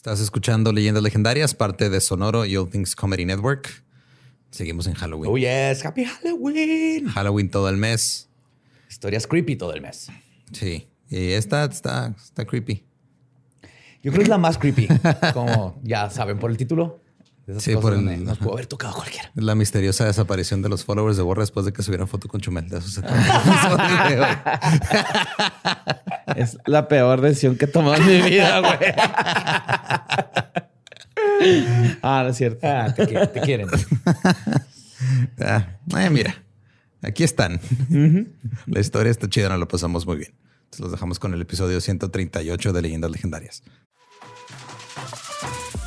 Estás escuchando Leyendas Legendarias, parte de Sonoro y All Things Comedy Network. Seguimos en Halloween. Oh, yes. Happy Halloween. Halloween todo el mes. Historias creepy todo el mes. Sí. Y esta está, está creepy. Yo creo que es la más creepy. Como ya saben por el título. Sí, por el, nos pudo haber tocado cualquiera. La misteriosa desaparición de los followers de Borra después de que subieron foto con Chumel. De eso se es la peor decisión que he tomado en mi vida, güey. ah, no es cierto. Ah, te, quieren. Te quieren. ah, eh, mira, aquí están. La historia está chida, nos lo pasamos muy bien. Entonces los dejamos con el episodio 138 de Leyendas Legendarias.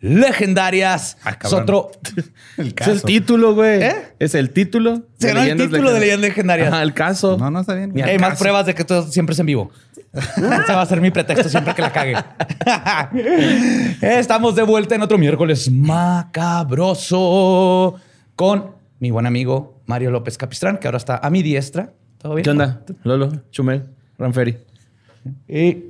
Legendarias. Ah, es otro. El Es el título, güey. ¿Eh? Es el título. Se de ganó el título de. Leyendas Legendarias. Ajá, el caso. No, no está bien. Y hay más pruebas de que todo siempre es en vivo. Ese va a ser mi pretexto siempre que la cague. Estamos de vuelta en otro miércoles macabroso con mi buen amigo Mario López Capistrán, que ahora está a mi diestra. ¿Todo bien? ¿Qué onda? Lolo, Chumel, Ranferi. Y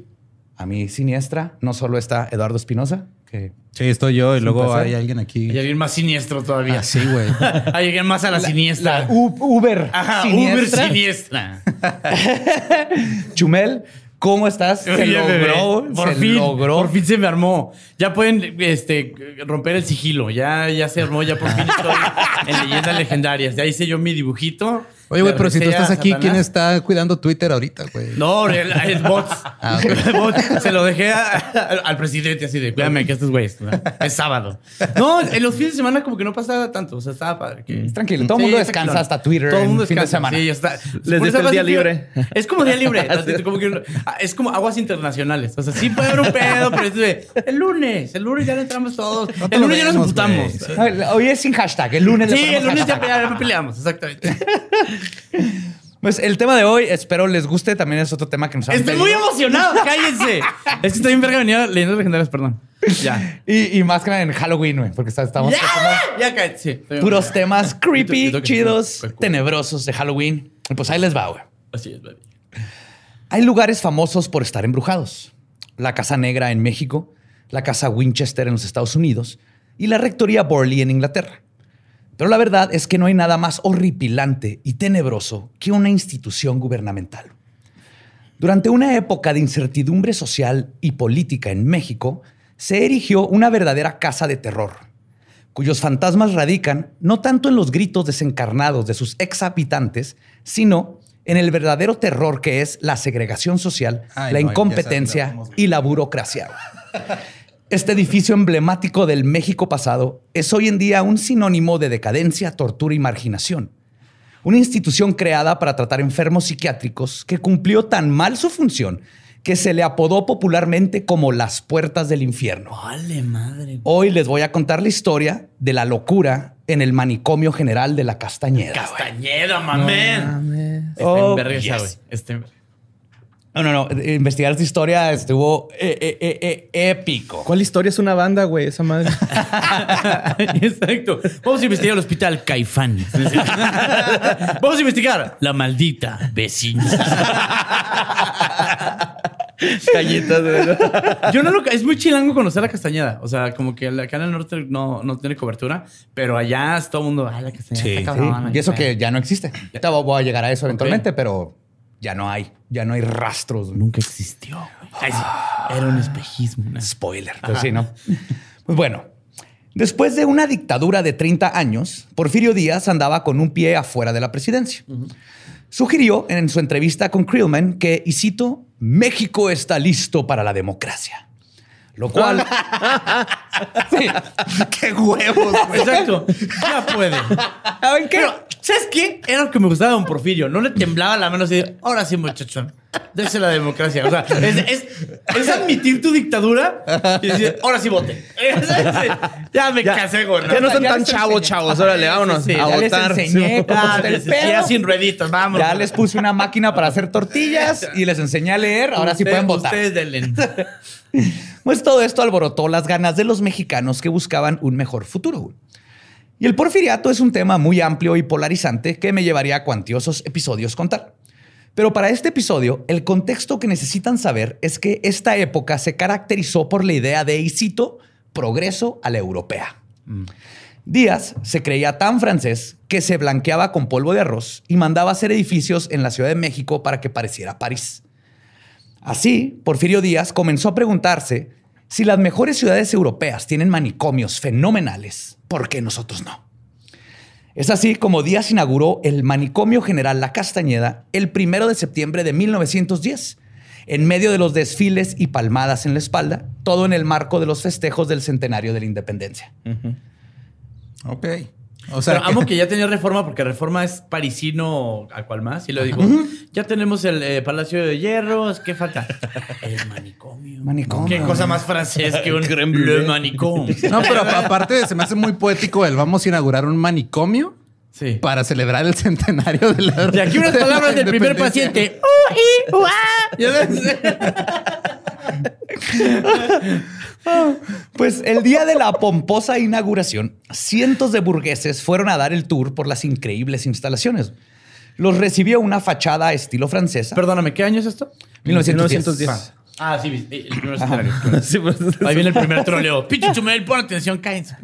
a mi siniestra no solo está Eduardo Espinosa, que Sí, estoy yo y luego hay alguien aquí. Y alguien más siniestro todavía. Ah, sí, güey. Hay alguien más a la, siniestra. la Uber Ajá, siniestra. Uber siniestra. Chumel, ¿cómo estás? Se Oye, bebé, logró. Por se fin, logró. por fin se me armó. Ya pueden este, romper el sigilo. Ya, ya se armó. Ya por fin estoy en leyendas legendarias. Ya hice yo mi dibujito. Oye, güey, pero si tú estás aquí, ¿quién está cuidando Twitter ahorita, güey? No, el, el bots. Ah. El. Se lo dejé a- al, al presidente así de, cuídame que estos güeyes. ¿no? Es sábado. No, en los fines de semana como que no pasaba tanto. O sea, estaba padre. que- Es tranquilo. Todo el mundo descansa hasta Twitter Todo el mundo fin de descansa. semana. Sí, está. Les eso el día libre. Es como día libre. Como que- es como aguas internacionales. O sea, sí puede haber un pedo, pero es de, el lunes. El lunes ya le entramos todos. No el lunes ya nos. Ah, Hoy es sin hashtag. El lunes Sí, el lunes ya peleamos. Exactamente. Pues el tema de hoy, espero les guste. También es otro tema que nos han Estoy pedido. muy emocionado. Cállense. Es que estoy en verga venía leyendo legendarias, perdón. Ya. Y, y más que nada en Halloween, güey, porque estamos Ya, como ya cállate. Sí, puros temas Yo creepy, chidos, tenebrosos de Halloween. Y pues ahí les va, güey. Así es, baby. Hay lugares famosos por estar embrujados. La Casa Negra en México, la Casa Winchester en los Estados Unidos y la Rectoría Borley en Inglaterra. Pero la verdad es que no hay nada más horripilante y tenebroso que una institución gubernamental. Durante una época de incertidumbre social y política en México, se erigió una verdadera casa de terror, cuyos fantasmas radican no tanto en los gritos desencarnados de sus ex habitantes, sino en el verdadero terror que es la segregación social, Ay, la no, incompetencia y la burocracia. Este edificio emblemático del México pasado es hoy en día un sinónimo de decadencia, tortura y marginación. Una institución creada para tratar enfermos psiquiátricos que cumplió tan mal su función que se le apodó popularmente como las puertas del infierno. Vale, madre. Hoy les voy a contar la historia de la locura en el manicomio general de la Castañeda. Castañeda, mamén. Está Oh, yes. No, no, no. Investigar esta historia estuvo eh, eh, eh, épico. ¿Cuál historia es una banda, güey? Esa madre. Exacto. Vamos a investigar el hospital Caifán. Vamos a investigar la maldita vecina. Callitas. Yo no lo... Es muy chilango conocer la Castañeda. O sea, como que acá en el norte no, no tiene cobertura, pero allá es todo el mundo... Ay, la Castañeda Sí, está sí. Y eso que ya no existe. Ya voy a llegar a eso eventualmente, pero ya no hay. Ya no hay rastros. Nunca existió. Era un espejismo. ¿no? Spoiler. Pues sí, ¿no? Pues bueno, después de una dictadura de 30 años, Porfirio Díaz andaba con un pie afuera de la presidencia. Sugirió en su entrevista con Krillman que, y cito, México está listo para la democracia. Lo cual... Sí. ¡Qué huevos! güey! Exacto. Ya puede. ¿Saben qué? Pero, ¿sabes qué? Era lo que me gustaba de Don Porfirio. No le temblaba la mano así, ahora sí, muchachón. Dese la democracia. O sea, es, es- es admitir tu dictadura y decir, ahora sí vote. ya me casé, güey. Ya no son Ya tan les chavos, enseñé. chavos. Órale, vámonos sí, a ya les votar. enseñé Ah, está el ya pedo. sin rueditos, vamos. Ya les puse una máquina para hacer tortillas y les enseñé a leer. Ahora sí pueden votar. Ustedes denle. Pues todo esto alborotó las ganas de los mexicanos que buscaban un mejor futuro. Y el porfiriato es un tema muy amplio y polarizante que me llevaría a cuantiosos episodios contar. Pero para este episodio, el contexto que necesitan saber es que esta época se caracterizó por la idea de, y cito, progreso a la europea. Díaz se creía tan francés que se blanqueaba con polvo de arroz y mandaba hacer edificios en la Ciudad de México para que pareciera París. Así, Porfirio Díaz comenzó a preguntarse si las mejores ciudades europeas tienen manicomios fenomenales, ¿por qué nosotros no? Es así como Díaz inauguró el Manicomio General La Castañeda el primero de septiembre de 1910, en medio de los desfiles y palmadas en la espalda, todo en el marco de los festejos del centenario de la independencia. Ok. O sea, Pero amo que ya tenía reforma porque reforma es parisino a cual más. Y lo dijo, ya tenemos el eh, Palacio de Hierros, ¿qué falta? El manicomio. Manicomio. Qué cosa más francés que un Le manicomio. No, pero aparte se me hace muy poético el vamos a inaugurar un manicomio Sí. para celebrar el centenario de la. Y aquí unas de palabras del primer paciente. Uh, y, uh, ah. Pues el día de la pomposa inauguración, cientos de burgueses fueron a dar el tour por las increíbles instalaciones. Los recibió una fachada estilo francesa. Perdóname, ¿qué año es esto? 1910. Ah, sí, el primer escenario. Sí, pues, Ahí viene el primer troleo. Pinche Chumel, pon atención, cállense.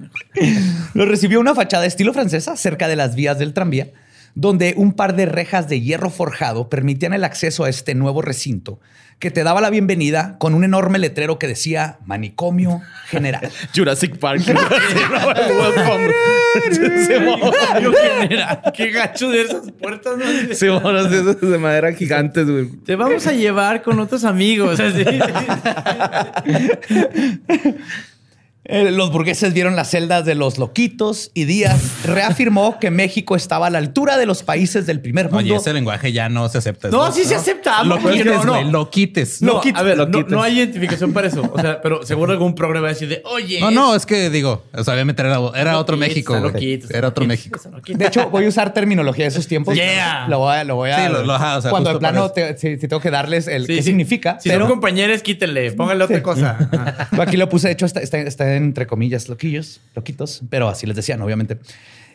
Los recibió una fachada estilo francesa cerca de las vías del tranvía, donde un par de rejas de hierro forjado permitían el acceso a este nuevo recinto, que te daba la bienvenida con un enorme letrero que decía Manicomio General. Jurassic Park. Qué gacho de esas puertas, ¿no? sí, monos de esos de madera gigantes, güey. Te vamos a llevar con otros amigos. así. Eh, los burgueses vieron las celdas de los loquitos y Díaz reafirmó que México estaba a la altura de los países del primer mundo. Oye, ese lenguaje ya no se acepta. No, sí se acepta. Lo quites, no, no. Lo quites. No, No, a ver, lo no, quites. no hay identificación para eso. O sea, pero seguro algún programa va a decir de, oye. no, no, es que digo, o sea, obviamente era, era otro México. loquitos, Era otro México. De hecho, voy a usar terminología de esos tiempos. Yeah. Lo voy a, lo voy a Sí, lo- lo- ajá, o sea, cuando de plano te- si, si tengo que darles el Sí, qué sí. significa. Si pero son compañeros, quítenle, pónganle otra cosa. Aquí lo puse, de hecho, está, está- entre comillas, loquillos, loquitos, pero así les decían, obviamente.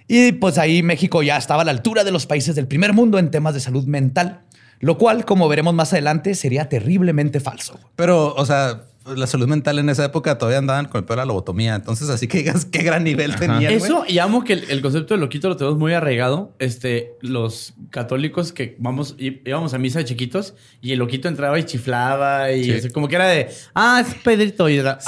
Y pues ahí México ya estaba a la altura de los países del primer mundo en temas de salud mental, lo cual, como veremos más adelante, sería terriblemente falso. Pero, o sea, la salud mental en esa época todavía andaban con el pedo de la lobotomía. Entonces, así que digas qué gran nivel tenían. güey. Eso, y amo que el, el concepto de loquito lo tenemos muy arraigado. Este, los católicos que vamos, íbamos a misa de chiquitos y el loquito entraba y chiflaba y Sí. así como que era de, ah, es Pedrito. Y era,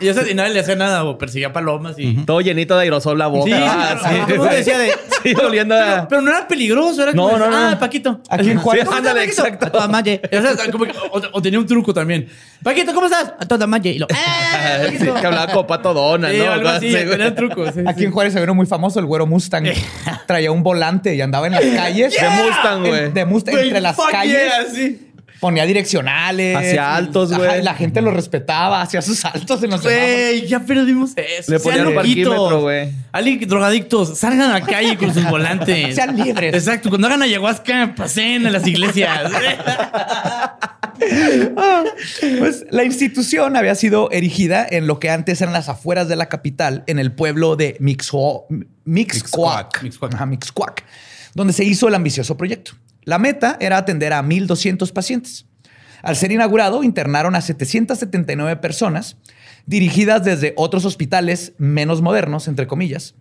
y, eso, y nadie le hacía nada o perseguía palomas y. Todo llenito de aerosol la boca. Sí, Ah, mundo decía de. Sí, oliendo a- Pero, pero no era peligroso, era No, como, no, no. ah, Paquito. Aquí en Juárez- ¿Cómo Sí, ándale, Paquito? exacto. A toda madre. O, sea, como que- o- o tenía un truco también. Paquito, ¿cómo estás? A toda madre. Y lo, "Ah, Sí, Paquito". que hablaba como pato dona, Sí, ¿no? algo así, Sí, güey. tenía trucos. sí, Aquí sí. en Juárez se vieron muy famoso el güero Mustang. Traía un volante y andaba en las calles. De Mustang, En- güey. De Mustang entre las calles. yeah, sí. Ponía direccionales. Hacía altos, güey. la gente lo respetaba, hacía sus altos en los. Güey, ya perdimos eso. Le ponían un parquímetro, güey. Alguien, drogadictos, salgan a la calle con sus volantes. Sean libres. Exacto. Cuando hagan ayahuasca, pasen a las iglesias. Pues la institución había sido erigida en lo que antes eran las afueras de la capital, en el pueblo de Mixo- Mixcoac, Mixcoac. Ajá, Mixcoac, donde se hizo el ambicioso proyecto. La meta era atender a 1.200 pacientes. Al ser inaugurado, internaron a 779 personas, dirigidas desde otros hospitales menos modernos, entre comillas.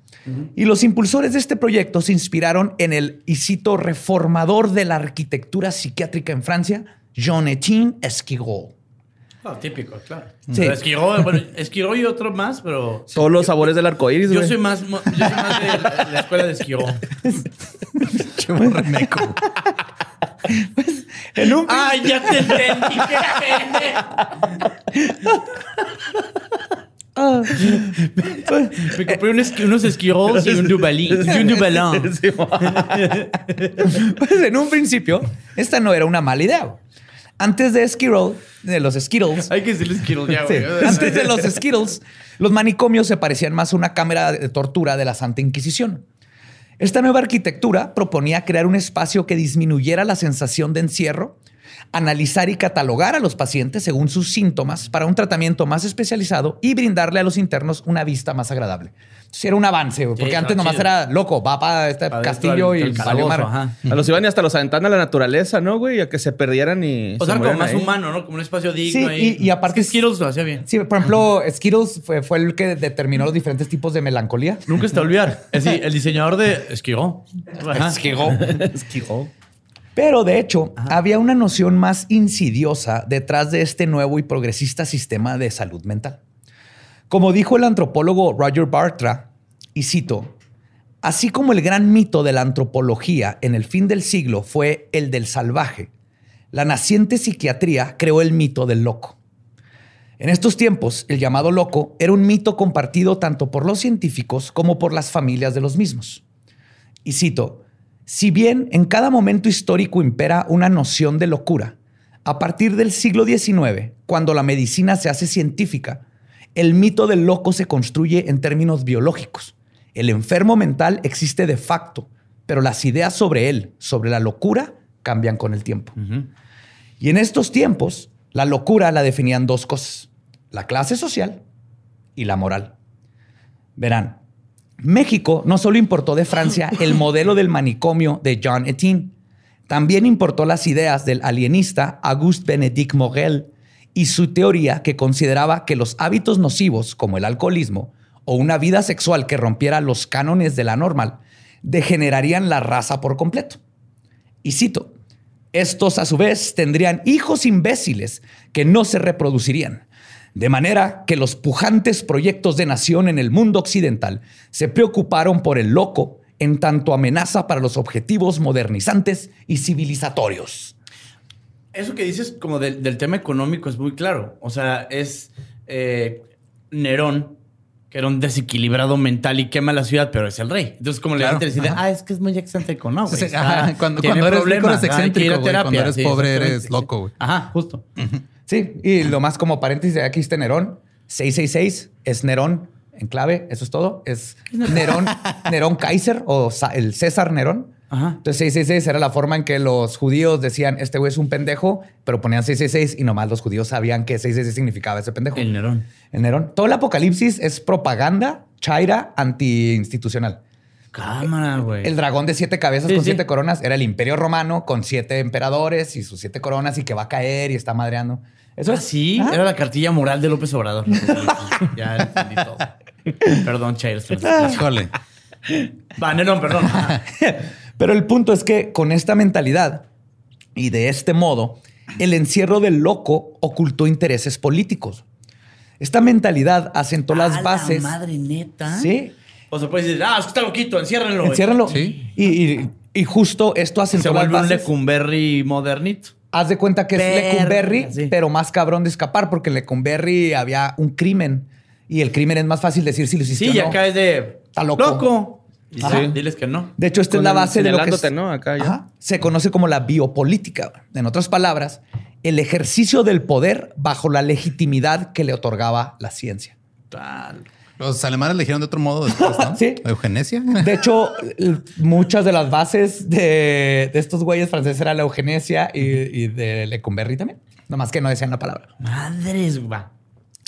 Y los impulsores de este proyecto se inspiraron en el, y cito, reformador de la arquitectura psiquiátrica en Francia, Jean-Étienne Esquirol. No, típico, claro. Sí. Esquiró, bueno, Esquiró y otro más, pero Todos los sabores del arco iris, yo güey. soy más, mo- yo soy más de la, la escuela de Esquiró. Che borremeco. En un ¡Ay, ya te entendí! ¡Qué pendejo! Me compré unos Esquirols y un Dubalín. Y un Dubalón. Pues en un principio, esta no era una mala idea. Antes de Skirol, de los Skittles, Hay que decirle Esquirol ya, Sí. güey. Antes de los Skittles, los manicomios se parecían más a una cámara de tortura de la Santa Inquisición. Esta nueva arquitectura proponía crear un espacio que disminuyera la sensación de encierro, analizar y catalogar a los pacientes según sus síntomas para un tratamiento más especializado y brindarle a los internos una vista más agradable. Entonces era un avance, güey, porque Sí, antes no, nomás chido. era loco, va para este Pa' castillo del- y valió calabozo, madre. ajá. A los iban y hasta los aventaban a la naturaleza, ¿no, güey? A que se perdieran y. O se sea, como más ahí. humano, ¿no? Como un espacio digno. Sí, ahí. y- y aparte- Es que Skittles lo hacía bien. Sí, por ejemplo, Skittles fue, fue el que determinó los diferentes tipos de melancolía. Nunca se te olvidar. Es decir, el diseñador de Esquiró. Esquiró. Pero de hecho, había una noción más insidiosa detrás de este nuevo y progresista sistema de salud mental. Como dijo el antropólogo Roger Bartra, y cito, así como el gran mito de la antropología en el fin del siglo fue el del salvaje, la naciente psiquiatría creó el mito del loco. En estos tiempos, el llamado loco era un mito compartido tanto por los científicos como por las familias de los mismos. Y cito, si bien en cada momento histórico impera una noción de locura, a partir del siglo XIX, cuando la medicina se hace científica, el mito del loco se construye en términos biológicos. El enfermo mental existe de facto, pero las ideas sobre él, sobre la locura, cambian con el tiempo. Y en estos tiempos, la locura la definían dos cosas, la clase social y la moral. Verán, México no solo importó de Francia el modelo del manicomio de John Etienne, también importó las ideas del alienista Auguste Benedict Morel y su teoría que consideraba que los hábitos nocivos como el alcoholismo o una vida sexual que rompiera los cánones de la normal degenerarían la raza por completo. Y cito, estos a su vez tendrían hijos imbéciles que no se reproducirían. De manera que los pujantes proyectos de nación en el mundo occidental se preocuparon por el loco en tanto amenaza para los objetivos modernizantes y civilizatorios. Eso que dices como del, del tema económico es muy claro. O sea, es eh, Nerón, que era un desequilibrado mental y quema la ciudad, pero es el rey. Entonces, como le dan decide, ajá. ah, es que es muy excéntrico. No, güey. Ajá, cuando- cuando eres rico eres excéntrico, güey. Cuando terapia. eres Sí, pobre eres loco, güey. Ajá, justo. Sí, y lo más como paréntesis, aquí está Nerón. 666 es Nerón en clave, eso es todo. Es Nerón, Nerón Kaiser o el César Nerón. Ajá. Entonces 666 era la forma en que los judíos decían, este güey es un pendejo, pero ponían 666 y nomás los judíos sabían que 666 significaba ese pendejo. El Nerón. El Nerón. Todo el apocalipsis es propaganda chaira anti-institucional. Cámara, güey. El dragón de siete cabezas Sí, con sí. siete coronas era el imperio romano con siete emperadores y sus siete coronas y que va a caer y está madreando. Eso Ah, es. sí, era la cartilla moral de López Obrador. ya entendí todo. Perdón, Chair. Híjole. Va, Nerón, perdón. Pero el punto es que con esta mentalidad y de este modo, el encierro del loco ocultó intereses políticos. Esta mentalidad asentó las la bases. madre neta. Sí. O sea, puedes decir, ah, es que está loquito, enciérrenlo. Enciérrenlo. Sí. Y, y- y justo esto Se asentó las vuelve un bases. Lecumberri modernito. Haz de cuenta que es Lecumberri, sí. pero más cabrón de escapar, porque en Lecumberri había un crimen. Y el crimen es más fácil decir si lo hiciste Sí, o y no. acá es de. Está loco. ¡Loco! Y sí, diles que no. De hecho, esta es la base de lo que es- ¿no? Acá ya. Ajá. se conoce como la biopolítica. En otras palabras, el ejercicio del poder bajo la legitimidad que le otorgaba la ciencia. Tal. Los alemanes le dijeron de otro modo después, ¿no? Sí. Eugenesia. De hecho, muchas de las bases de, de estos güeyes franceses era la eugenesia y, y de Lecumberri también. Nomás que no decían la palabra. Madres, va.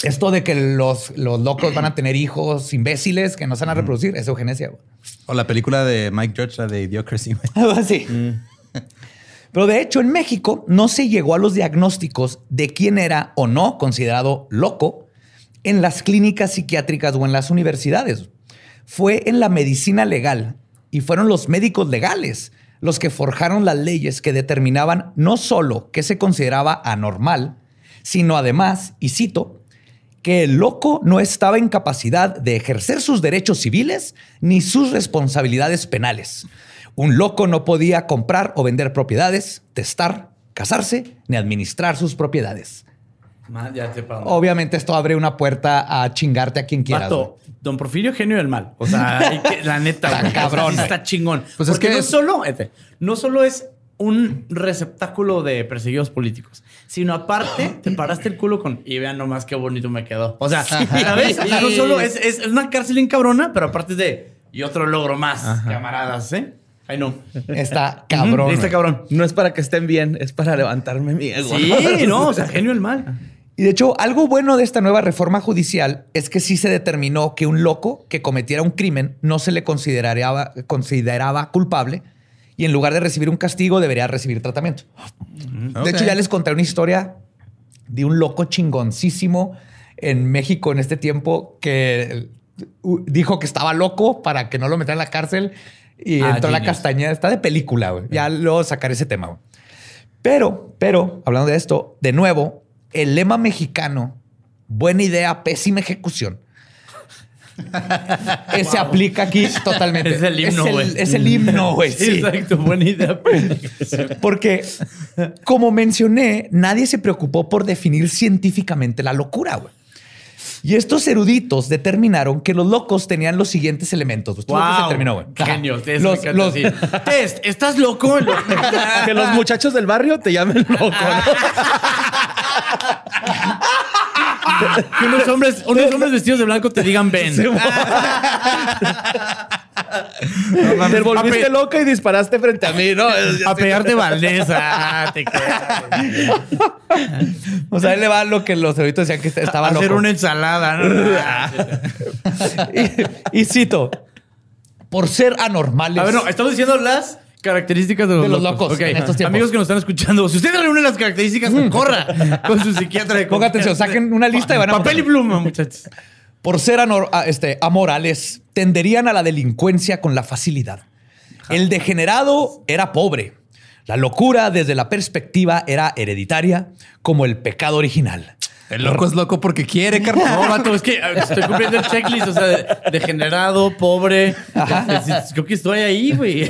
Esto de que los, los locos van a tener hijos imbéciles que no se van a reproducir es eugenesia. güey. O la película de Mike Judge, la de Idiocracy. Algo así. Pero de hecho, en México no se llegó a los diagnósticos de quién era o no considerado loco en las clínicas psiquiátricas o en las universidades. Fue en la medicina legal y fueron los médicos legales los que forjaron las leyes que determinaban no solo qué se consideraba anormal, sino además, y cito, que el loco no estaba en capacidad de ejercer sus derechos civiles ni sus responsabilidades penales. Un loco no podía comprar o vender propiedades, testar, casarse ni administrar sus propiedades. Ya te. Obviamente esto abre una puerta a chingarte a quien quieras. Vato, Don Porfirio, genio del mal. O sea, que- la neta, güey, cabrón, está chingón. Pues es Porque que no es- solo, este, no solo es un receptáculo de perseguidos políticos, sino aparte te paraste el culo con y vean nomás qué bonito me quedó. O sea, ¿sabes? O sea, no solo es, es una cárcel en cabrona, pero aparte es de y otro logro más, camaradas, ¿eh? Ay, no. Está cabrón. Está cabrón. No es para que estén bien, es para levantarme mi ego. Sí, no, o sea, genio del mal. Y de hecho, algo bueno de esta nueva reforma judicial es que sí se determinó que un loco que cometiera un crimen no se le consideraba, consideraba culpable y en lugar de recibir un castigo debería recibir tratamiento. De hecho, ya les conté una historia de un loco chingoncísimo en México en este tiempo que dijo que estaba loco para que no lo metieran en la cárcel y Ah, entró a la castañeda. Está de película, güey. Ya luego sacaré ese tema, güey. Pero, pero, hablando de esto, de nuevo, el lema mexicano, buena idea, pésima ejecución. Ese aplica aquí totalmente. Es el himno, Es güey. el, es el himno, güey. sí. Exacto, buena idea. Porque, como mencioné, nadie se preocupó por definir científicamente la locura, güey. Y estos eruditos determinaron que los locos tenían los siguientes elementos. Esto es lo que se Wow. determinó, güey. Genio. Los- los- Test, ¿estás loco? Que los muchachos del barrio te llamen loco. ¿no? que unos hombres, unos hombres vestidos de blanco te digan ven. Te volviste loca y disparaste frente a mí, ¿no? A pegarte Valdés. Ah, te. O sea, él le va lo que los eruditos decían que estaba Hacer loco. una ensalada. ¿no? Y, y cito, por ser anormales. A ver, no, estamos diciendo las características de los, De los locos en estos. Amigos que nos están escuchando, si ustedes reúnen las características, corra con su psiquiatra de Ponga atención, saquen una lista y van a Papel y pluma, muchachos. por ser anor- a- este, amorales, tenderían a la delincuencia con la facilidad. El degenerado era pobre. La locura desde la perspectiva era hereditaria, como el pecado original. El loco es loco porque quiere, carnal. No, vato, es que eh, estoy cumpliendo el checklist, o sea, de- degenerado, pobre. Creo que estoy ahí, güey.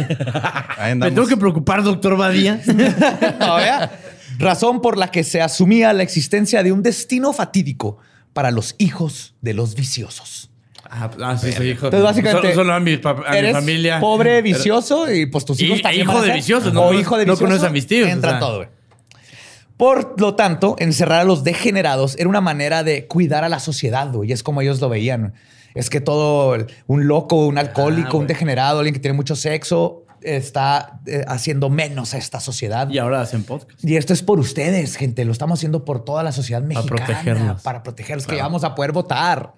Ahí Me tengo que preocupar, doctor Badía. Todavía. Razón por la que se asumía la existencia de un destino fatídico para los hijos de los viciosos. Ah, ah, sí, soy hijo. Entonces, básicamente, Solo, solo a, mi, a mi Eres familia. pobre, vicioso y pues tus Y- hijos e también hijo de ser. viciosos, no o hijo de no vicioso. conoces a mis tíos, Entra o sea. todo, güey. Por lo tanto, encerrar a los degenerados era una manera de cuidar a la sociedad, güey. Y es como ellos lo veían. Es que todo un loco, un alcohólico, un güey. degenerado, alguien que tiene mucho sexo, está eh, haciendo menos a esta sociedad. Y ahora hacen podcast. Y esto es por ustedes, gente. Lo estamos haciendo por toda la sociedad mexicana. protegerlos. Para protegerlos, que ya vamos a poder votar.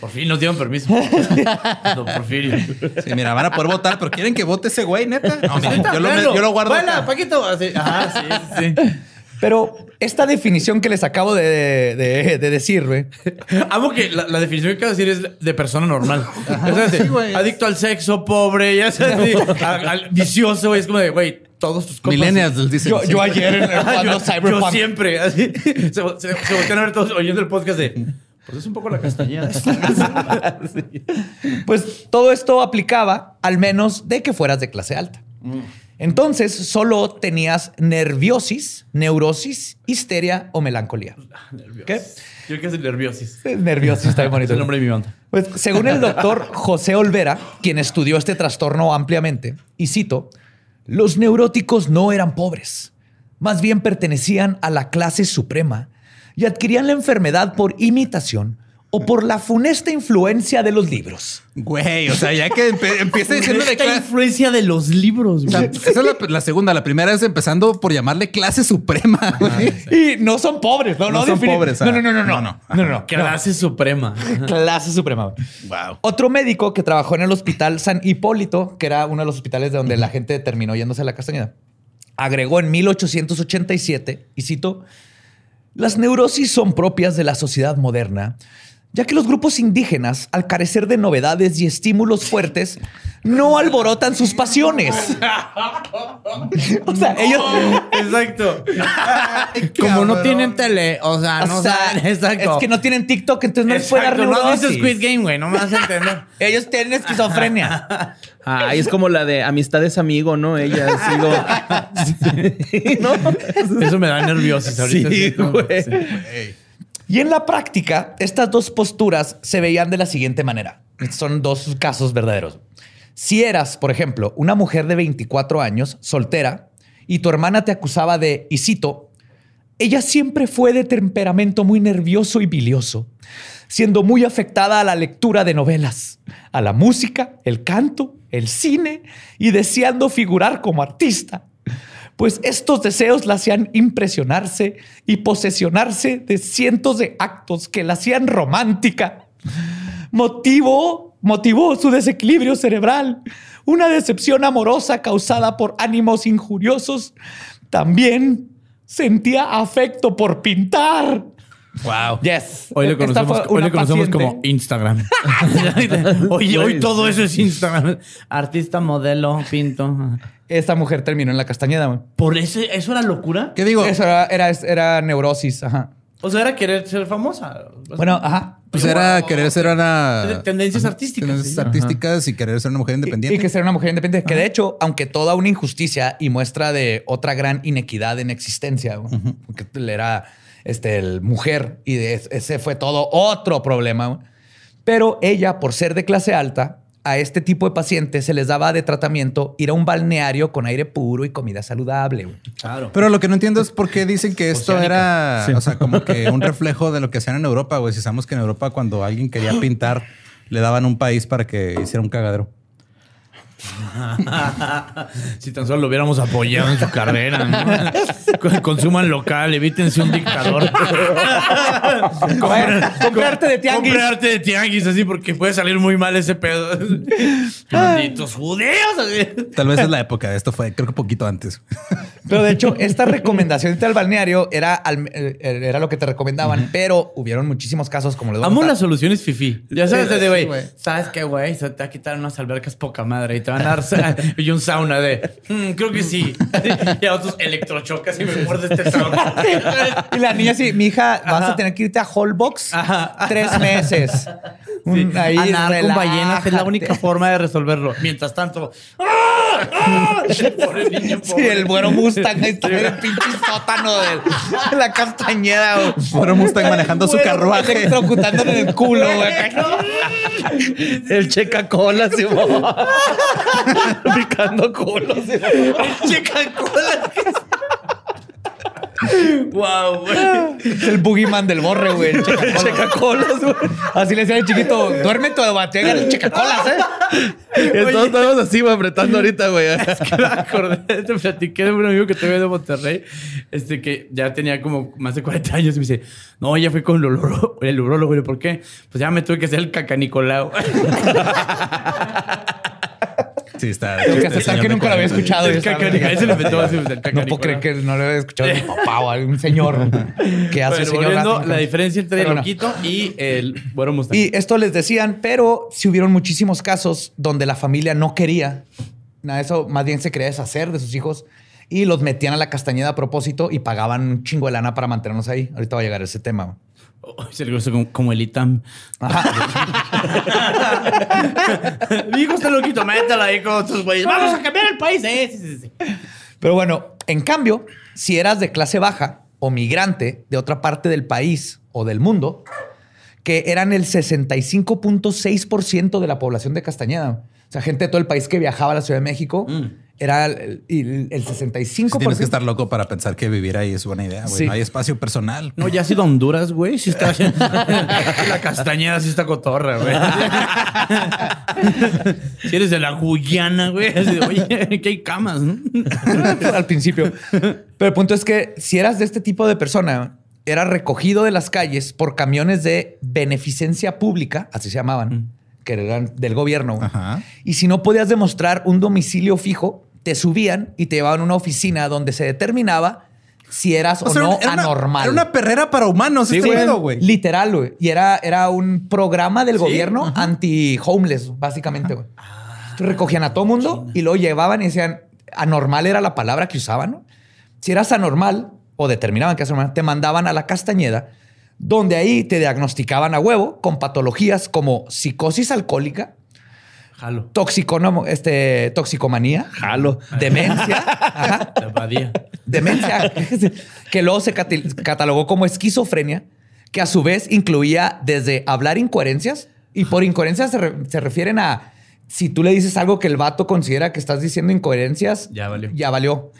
Por fin nos dieron permiso. Don Porfirio. Sí, mira, van a poder votar, pero quieren que vote ese güey, neta. No, miren, yo lo, Véanlo. yo lo guardo. Acá. Paquito. Así. Ajá, sí, sí, sí. Pero esta definición que les acabo de, de- de decir, güey, Amo que la, la definición que acabo de decir es de persona normal. De- güey. adicto al sexo, pobre, ya sabes, sí, al- al vicioso, güey. Es como de, güey, todos tus compas. Millennials les dicen. yo, sí. yo ayer en- yo, Cyberpunk. yo siempre. Así, se, se, se voltean a ver todos oyendo el podcast de. Pues es un poco la castañeda. Pues todo esto aplicaba al menos de que fueras de clase alta. Entonces solo tenías nerviosis, neurosis, histeria o melancolía. ¿Qué? Yo que soy nerviosis. Nerviosis está bien Es bonito. el nombre de mi banda. Pues según el doctor José Olvera, quien estudió este trastorno ampliamente, y cito, los neuróticos no eran pobres, más bien pertenecían a la clase suprema y adquirían la enfermedad por imitación o por la funesta influencia de los libros. Güey, o sea, ya que empe- empieza diciendo de Esta clase. influencia de los libros, O sea, güey. esa es la, la segunda. La primera es empezando por llamarle clase suprema, güey. Y no son pobres, no, no, No son pobres, No, ah. no, no, no, no, No, no, no. no, no. Clase suprema. Clase suprema. Wow. Otro médico que trabajó en el hospital San Hipólito, que era uno de los hospitales de donde la gente terminó yéndose a la castañeda, agregó en 1887, y cito, las neurosis son propias de la sociedad moderna, ya que los grupos indígenas, al carecer de novedades y estímulos fuertes, no alborotan sus pasiones. o sea, ellos... Exacto. Como no tienen tele, o sea, no o sea, saben. Exacto. Es que no tienen TikTok, entonces no les puede dar Exacto, no has visto neurosis. Squid Game, güey, no me vas a entender. Ellos tienen esquizofrenia. Ay, es como la de amistad es amigo, ¿no? Ella sigo. Sí, ¿no? Eso me da nerviosis ahorita. Sí, güey. sí. Y en la práctica, estas dos posturas se veían de la siguiente manera. Son dos casos verdaderos. Si eras, por ejemplo, una mujer de 24 años, soltera, y tu hermana te acusaba de, y cito, ella siempre fue de temperamento muy nervioso y bilioso, siendo muy afectada a la lectura de novelas, a la música, el canto, el cine y deseando figurar como artista. Pues estos deseos la hacían impresionarse y posesionarse de cientos de actos que la hacían romántica. Motivó, motivó su desequilibrio cerebral, una decepción amorosa causada por ánimos injuriosos. También sentía afecto por pintar. Wow. Yes. Hoy lo conocemos, hoy lo conocemos como Instagram. Oye, hoy todo eso es Instagram. Artista, modelo, pinto. Esta mujer terminó en la Castañeda. güey. ¿Por eso, eso era locura? ¿Qué digo? Eso era, era, era neurosis. Ajá. O sea, era querer ser famosa. Bueno, ajá. Pues era querer ser una... Tendencias artísticas. Tendencias sí. artísticas y querer ser una mujer independiente. y que ser una mujer independiente. Que de hecho, aunque toda una injusticia y muestra de otra gran inequidad en existencia, güey, porque él era este, el mujer y de ese fue todo otro problema. Pero ella, por ser de clase alta, a este tipo de pacientes se les daba de tratamiento ir a un balneario con aire puro y comida saludable. güey. Claro. Pero lo que no entiendo es por qué dicen que esto era, o sea, como que un reflejo de lo que hacían en Europa, güey. Si sabemos que en Europa cuando alguien quería pintar, le daban un país para que hiciera un cagadero. si tan solo lo hubiéramos apoyado en su carrera, ¿no? Consuman local, evítense un dictador. Compre- compre arte de tianguis. Compre arte de tianguis, así, porque puede salir muy mal ese pedo. Malditos judeos. así. Tal vez es la época. Esto fue, creo que poquito antes. Pero de hecho, esta recomendación de al balneario era, al- eh, era lo que te recomendaban, pero hubieron muchísimos casos como los Amo las soluciones fifi. Ya sabes, de güey. ¿Sabes qué, güey? Se te va a quitar unas albercas poca madre y te van a dar y un sauna de. "Mm, creo que sí. y a otros electrochocas y me muerde este sauna. Y la niña así, mi hija, vas a tener que irte a Holbox Ajá. tres meses. Un- Sí. ahí, Andar con ballenas es la única forma de resolverlo. Mientras tanto. Pobre niño, Sí, el güero Mustang ahí está en el pinche sótano de, la castañeda. güey. Fueron Mustang manejando su Güero carruaje. Electrocutándole en el culo, güey. El checa cola, sí, Picando culos. sí, Checa cola. Wow, güey. Es el boogeyman del borre, güey. El checacolas. Checacolas, güey. Así le decía al chiquito, duérmete o batea el checacolas, ¿eh? Entonces estamos así, güey, apretando ahorita, güey. que me acordé, te platiqué de un amigo que tuve de Monterrey, este que ya tenía como más de 40 años y me dice, no, ya fui con el urólogo, el urólogo, ¿y ¿por qué? Pues ya me tuve que hacer el cacanicolao. Sí, está. Que aceptar señor que nunca lo había 40. escuchado. El y estaba- cacanicolao, ahí se le inventó así, No puedo creer que no lo había escuchado de mi papá o algún señor que hace Bueno, señor la diferencia entre Pero el loquito y el bueno Mustang. Y esto les decían, pero si hubieron muchísimos casos donde la familia no quería, nada, eso más bien se quería deshacer de sus hijos y los metían a la castañeda a propósito y pagaban un chingo de lana para mantenernos ahí. Ahorita va a llegar ese tema. Oh, se le gusta como, como el ITAM. Mi hijo está loquito, métalo ahí con otros güeyes. Vamos a cambiar el país. Eh, sí, sí, sí. Pero bueno, en cambio, si eras de clase baja o migrante de otra parte del país o del mundo, que eran el 65.6% de la población de Castañeda. O sea, gente de todo el país que viajaba a la Ciudad de México era el, el- el 65%. Sí, tienes que estar loco para pensar que vivir ahí es buena idea, güey. Sí. No hay espacio personal. No, ya has ido a Honduras, güey. Sí está. la castañeda sí está cotorra, güey. si eres de la Guyana, güey. así de, Oye, que hay camas, ¿no? al principio. Pero el punto es que si eras de este tipo de persona, era recogido de las calles por camiones de beneficencia pública, así se llamaban, que eran del gobierno. Ajá. Y si no podías demostrar un domicilio fijo, te subían y te llevaban a una oficina donde se determinaba si eras o, O sea, no era una- anormal. Era una perrera para humanos. Sí, este güey. Literal, güey. Y era, era un programa del gobierno anti-homeless, básicamente, güey. Entonces, Recogían a todo mundo y lo llevaban y decían, anormal era la palabra que usaban, ¿no? Si eras anormal o determinaban que eras anormal, te mandaban a la Castañeda, donde ahí te diagnosticaban a huevo con patologías como psicosis alcohólica, Jalo. toxiconomo, este, toxicomanía, Jalo. demencia, ajá, demencia, que luego se catalogó como esquizofrenia, que a su vez incluía desde hablar incoherencias, y por incoherencias se, re- se refieren a si tú le dices algo que el vato considera que estás diciendo incoherencias, Ya valió. Ya valió.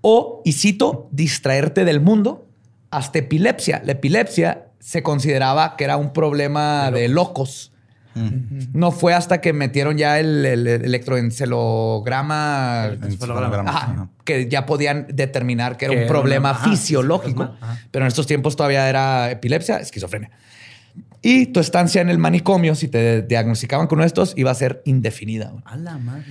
O, y cito, distraerte del mundo, hasta epilepsia. La epilepsia se consideraba que era un problema de locos. No fue hasta que metieron ya el, el electroencelograma. Ajá, Ajá. que ya podían determinar que era un problema ajá, fisiológico. ajá. Pero en estos tiempos todavía era epilepsia, esquizofrenia. Y tu estancia en el manicomio, si te diagnosticaban con uno de estos, iba a ser indefinida. A la madre.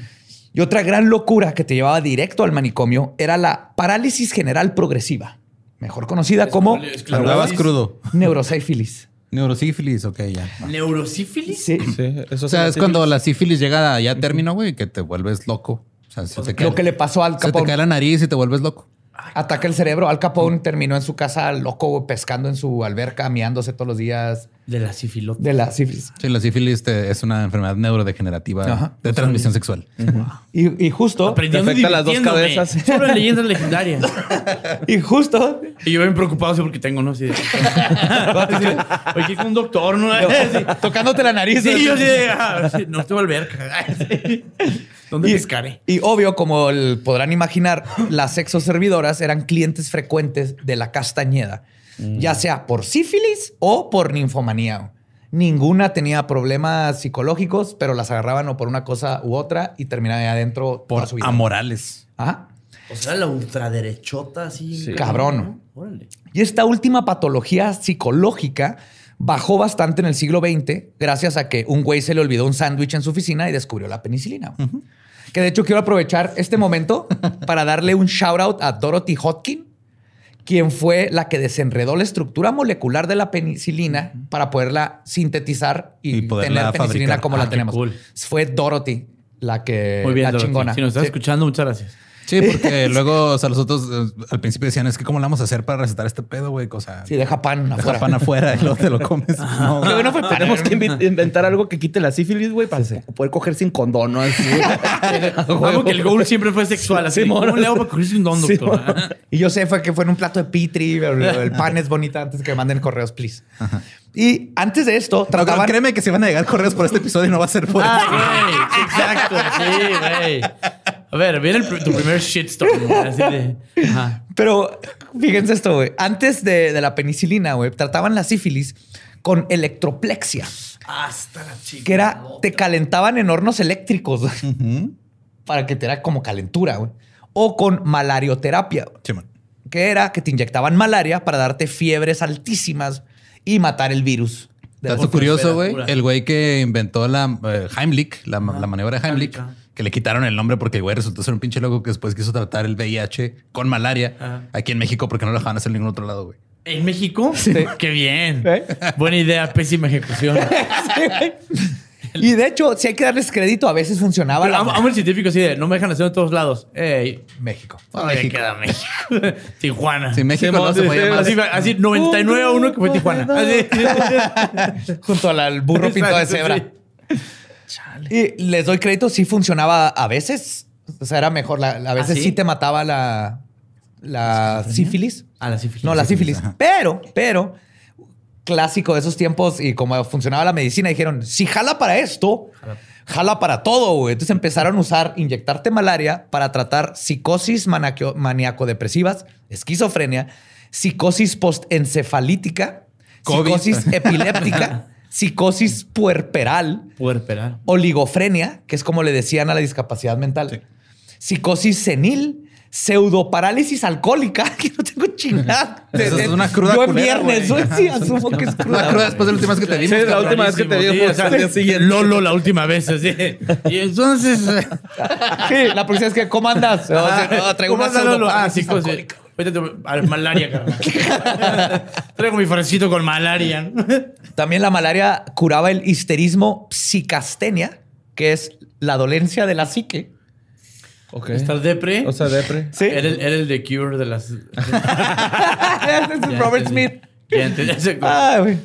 Y otra gran locura que te llevaba directo al manicomio era la parálisis general progresiva, mejor conocida como Andabas crudo. neurosífilis. Neurosífilis, ok, ya. ¿Neurosífilis? Sí. Sí, eso O sea, es cuando la sífilis llega a ya término, güey, que te vuelves loco. O sea, se, te, cae, Lo que le pasó al se te Capone. cae la nariz y te vuelves loco. Ataca el cerebro. Al Capone terminó en su casa loco, güey, pescando en su alberca, miándose todos los días De la sífilis. de la sífilis. Sí, la sífilis te- es una enfermedad neurodegenerativa Ajá. de transmisión sexual. Y, y justo, Te afecta las dos cabezas. Solo en leyendas legendarias. y justo, Y yo bien preocupado sí, porque tengo, ¿no? Sí. Oye, que con un doctor, ¿no? Sí. tocándote la nariz. Sí, yo sí. ah, No tengo alberca. ¿Dónde Y, pescaré? y obvio, como el- podrán imaginar, las sexoservidoras eran clientes frecuentes de la Castañeda, ya sea por sífilis o por ninfomanía. Ninguna tenía problemas psicológicos, pero las agarraban o por una cosa u otra y terminaban ahí adentro toda Por su vida. amorales. Ajá. O sea, la ultraderechota así. Cabrón. ¿no? Órale. Y esta última patología psicológica bajó bastante en el siglo XX gracias a que un güey se le olvidó un sándwich en su oficina y descubrió la penicilina. Que de hecho quiero aprovechar este momento para darle un shout out a Dorothy Hodgkin, quien fue la que desenredó la estructura molecular de la penicilina para poderla sintetizar y, tener penicilina fabricar. como Ah, la qué tenemos. cool. Fue Dorothy la que Muy bien, la Dorothy. chingona. Si nos estás Sí. escuchando, muchas gracias. Sí, porque luego, o sea, los otros eh, al principio decían, es que cómo le vamos a hacer para recetar este pedo, güey. O sea, Sí, deja pan deja afuera. pan afuera y luego te lo comes. No, Qué bueno, pues tenemos que inventar algo que quite la sífilis, güey, para poder coger sin condón, ¿no? Así. Que el goal siempre fue sexual. Así, Sí, ¿cómo le hago para cogerse un don, Sí, doctor? Y yo sé fue que fue en un plato de pitri, el, pan es bonita antes que me manden correos, please. Y antes de esto, No, trataban... créeme que si van a llegar correos por este episodio no va a ser por Ah, güey. Exacto. Sí, güey. A ver, viene el tu primer shitstorm. güey, Así de. Ajá. Pero fíjense esto, güey. Antes de, de la penicilina, güey, trataban la sífilis con electroplexia, Hasta la chica. que era, te calentaban en hornos eléctricos para que te era como calentura, güey. O con malarioterapia, güey, Simón. que era que te inyectaban malaria para darte fiebres altísimas y matar el virus. Dato curioso, güey. El güey que inventó la eh, Heimlich, la, la maniobra de Heimlich. Que le quitaron el nombre porque el güey resultó ser un pinche loco que después quiso tratar el VIH con malaria Ajá. aquí en México porque no lo dejaban hacer en ningún otro lado, güey. ¿En México? Qué bien. ¿Eh? Buena idea, pésima ejecución. Y de hecho, si hay que darles crédito, a veces funcionaba. Pero la- amo, amo el científico así de no me dejan hacer en todos lados. Ey, México. ¿dónde México. queda México? Tijuana. Si México no se sí, puede sí, llamar Así, así 99 a 1 que fue Tijuana. Así. Junto al, burro pintado de Exacto, Y les doy crédito, sí funcionaba a veces. O sea, era mejor. La- a veces ¿Ah, sí? sí? te mataba la, la sífilis. Ah, la sífilis. No, la sífilis. Pero, pero, clásico de esos tiempos y como funcionaba la medicina, dijeron, si jala para esto, jala para todo, güey. Entonces empezaron a usar, inyectarte malaria para tratar psicosis maníaco-depresivas, esquizofrenia, psicosis postencefalítica, psicosis epiléptica, psicosis puerperal, Puerperal. oligofrenia, que es como le decían a la discapacidad mental, psicosis senil, pseudoparálisis alcohólica, que no tengo chingada. Eso es una cruda Yo en culera, viernes, güey, sí, asumo que es cruda. La cruda después de la última vez que te Sí, dimos. es la última vez que te digo. Sí, o sea, siguiente. Lolo la última vez, así. Y entonces. Sí, la próxima es que, ¿cómo andas? O sea, no, traigo ¿Cómo una Lolo? Ah, pseudoparálisis sí, pues, sí. alcohólica. Ahorita te- a malaria, carnal. Traigo mi fresito con malaria. También la malaria curaba el histerismo psicastenia, que es la dolencia de la psique. Ok. ¿Estás depre? O sea, depre. Sí. Era el, era el de Cure de las. Es Robert entendí. Smith. Ya entendí. Ese- Ah, güey.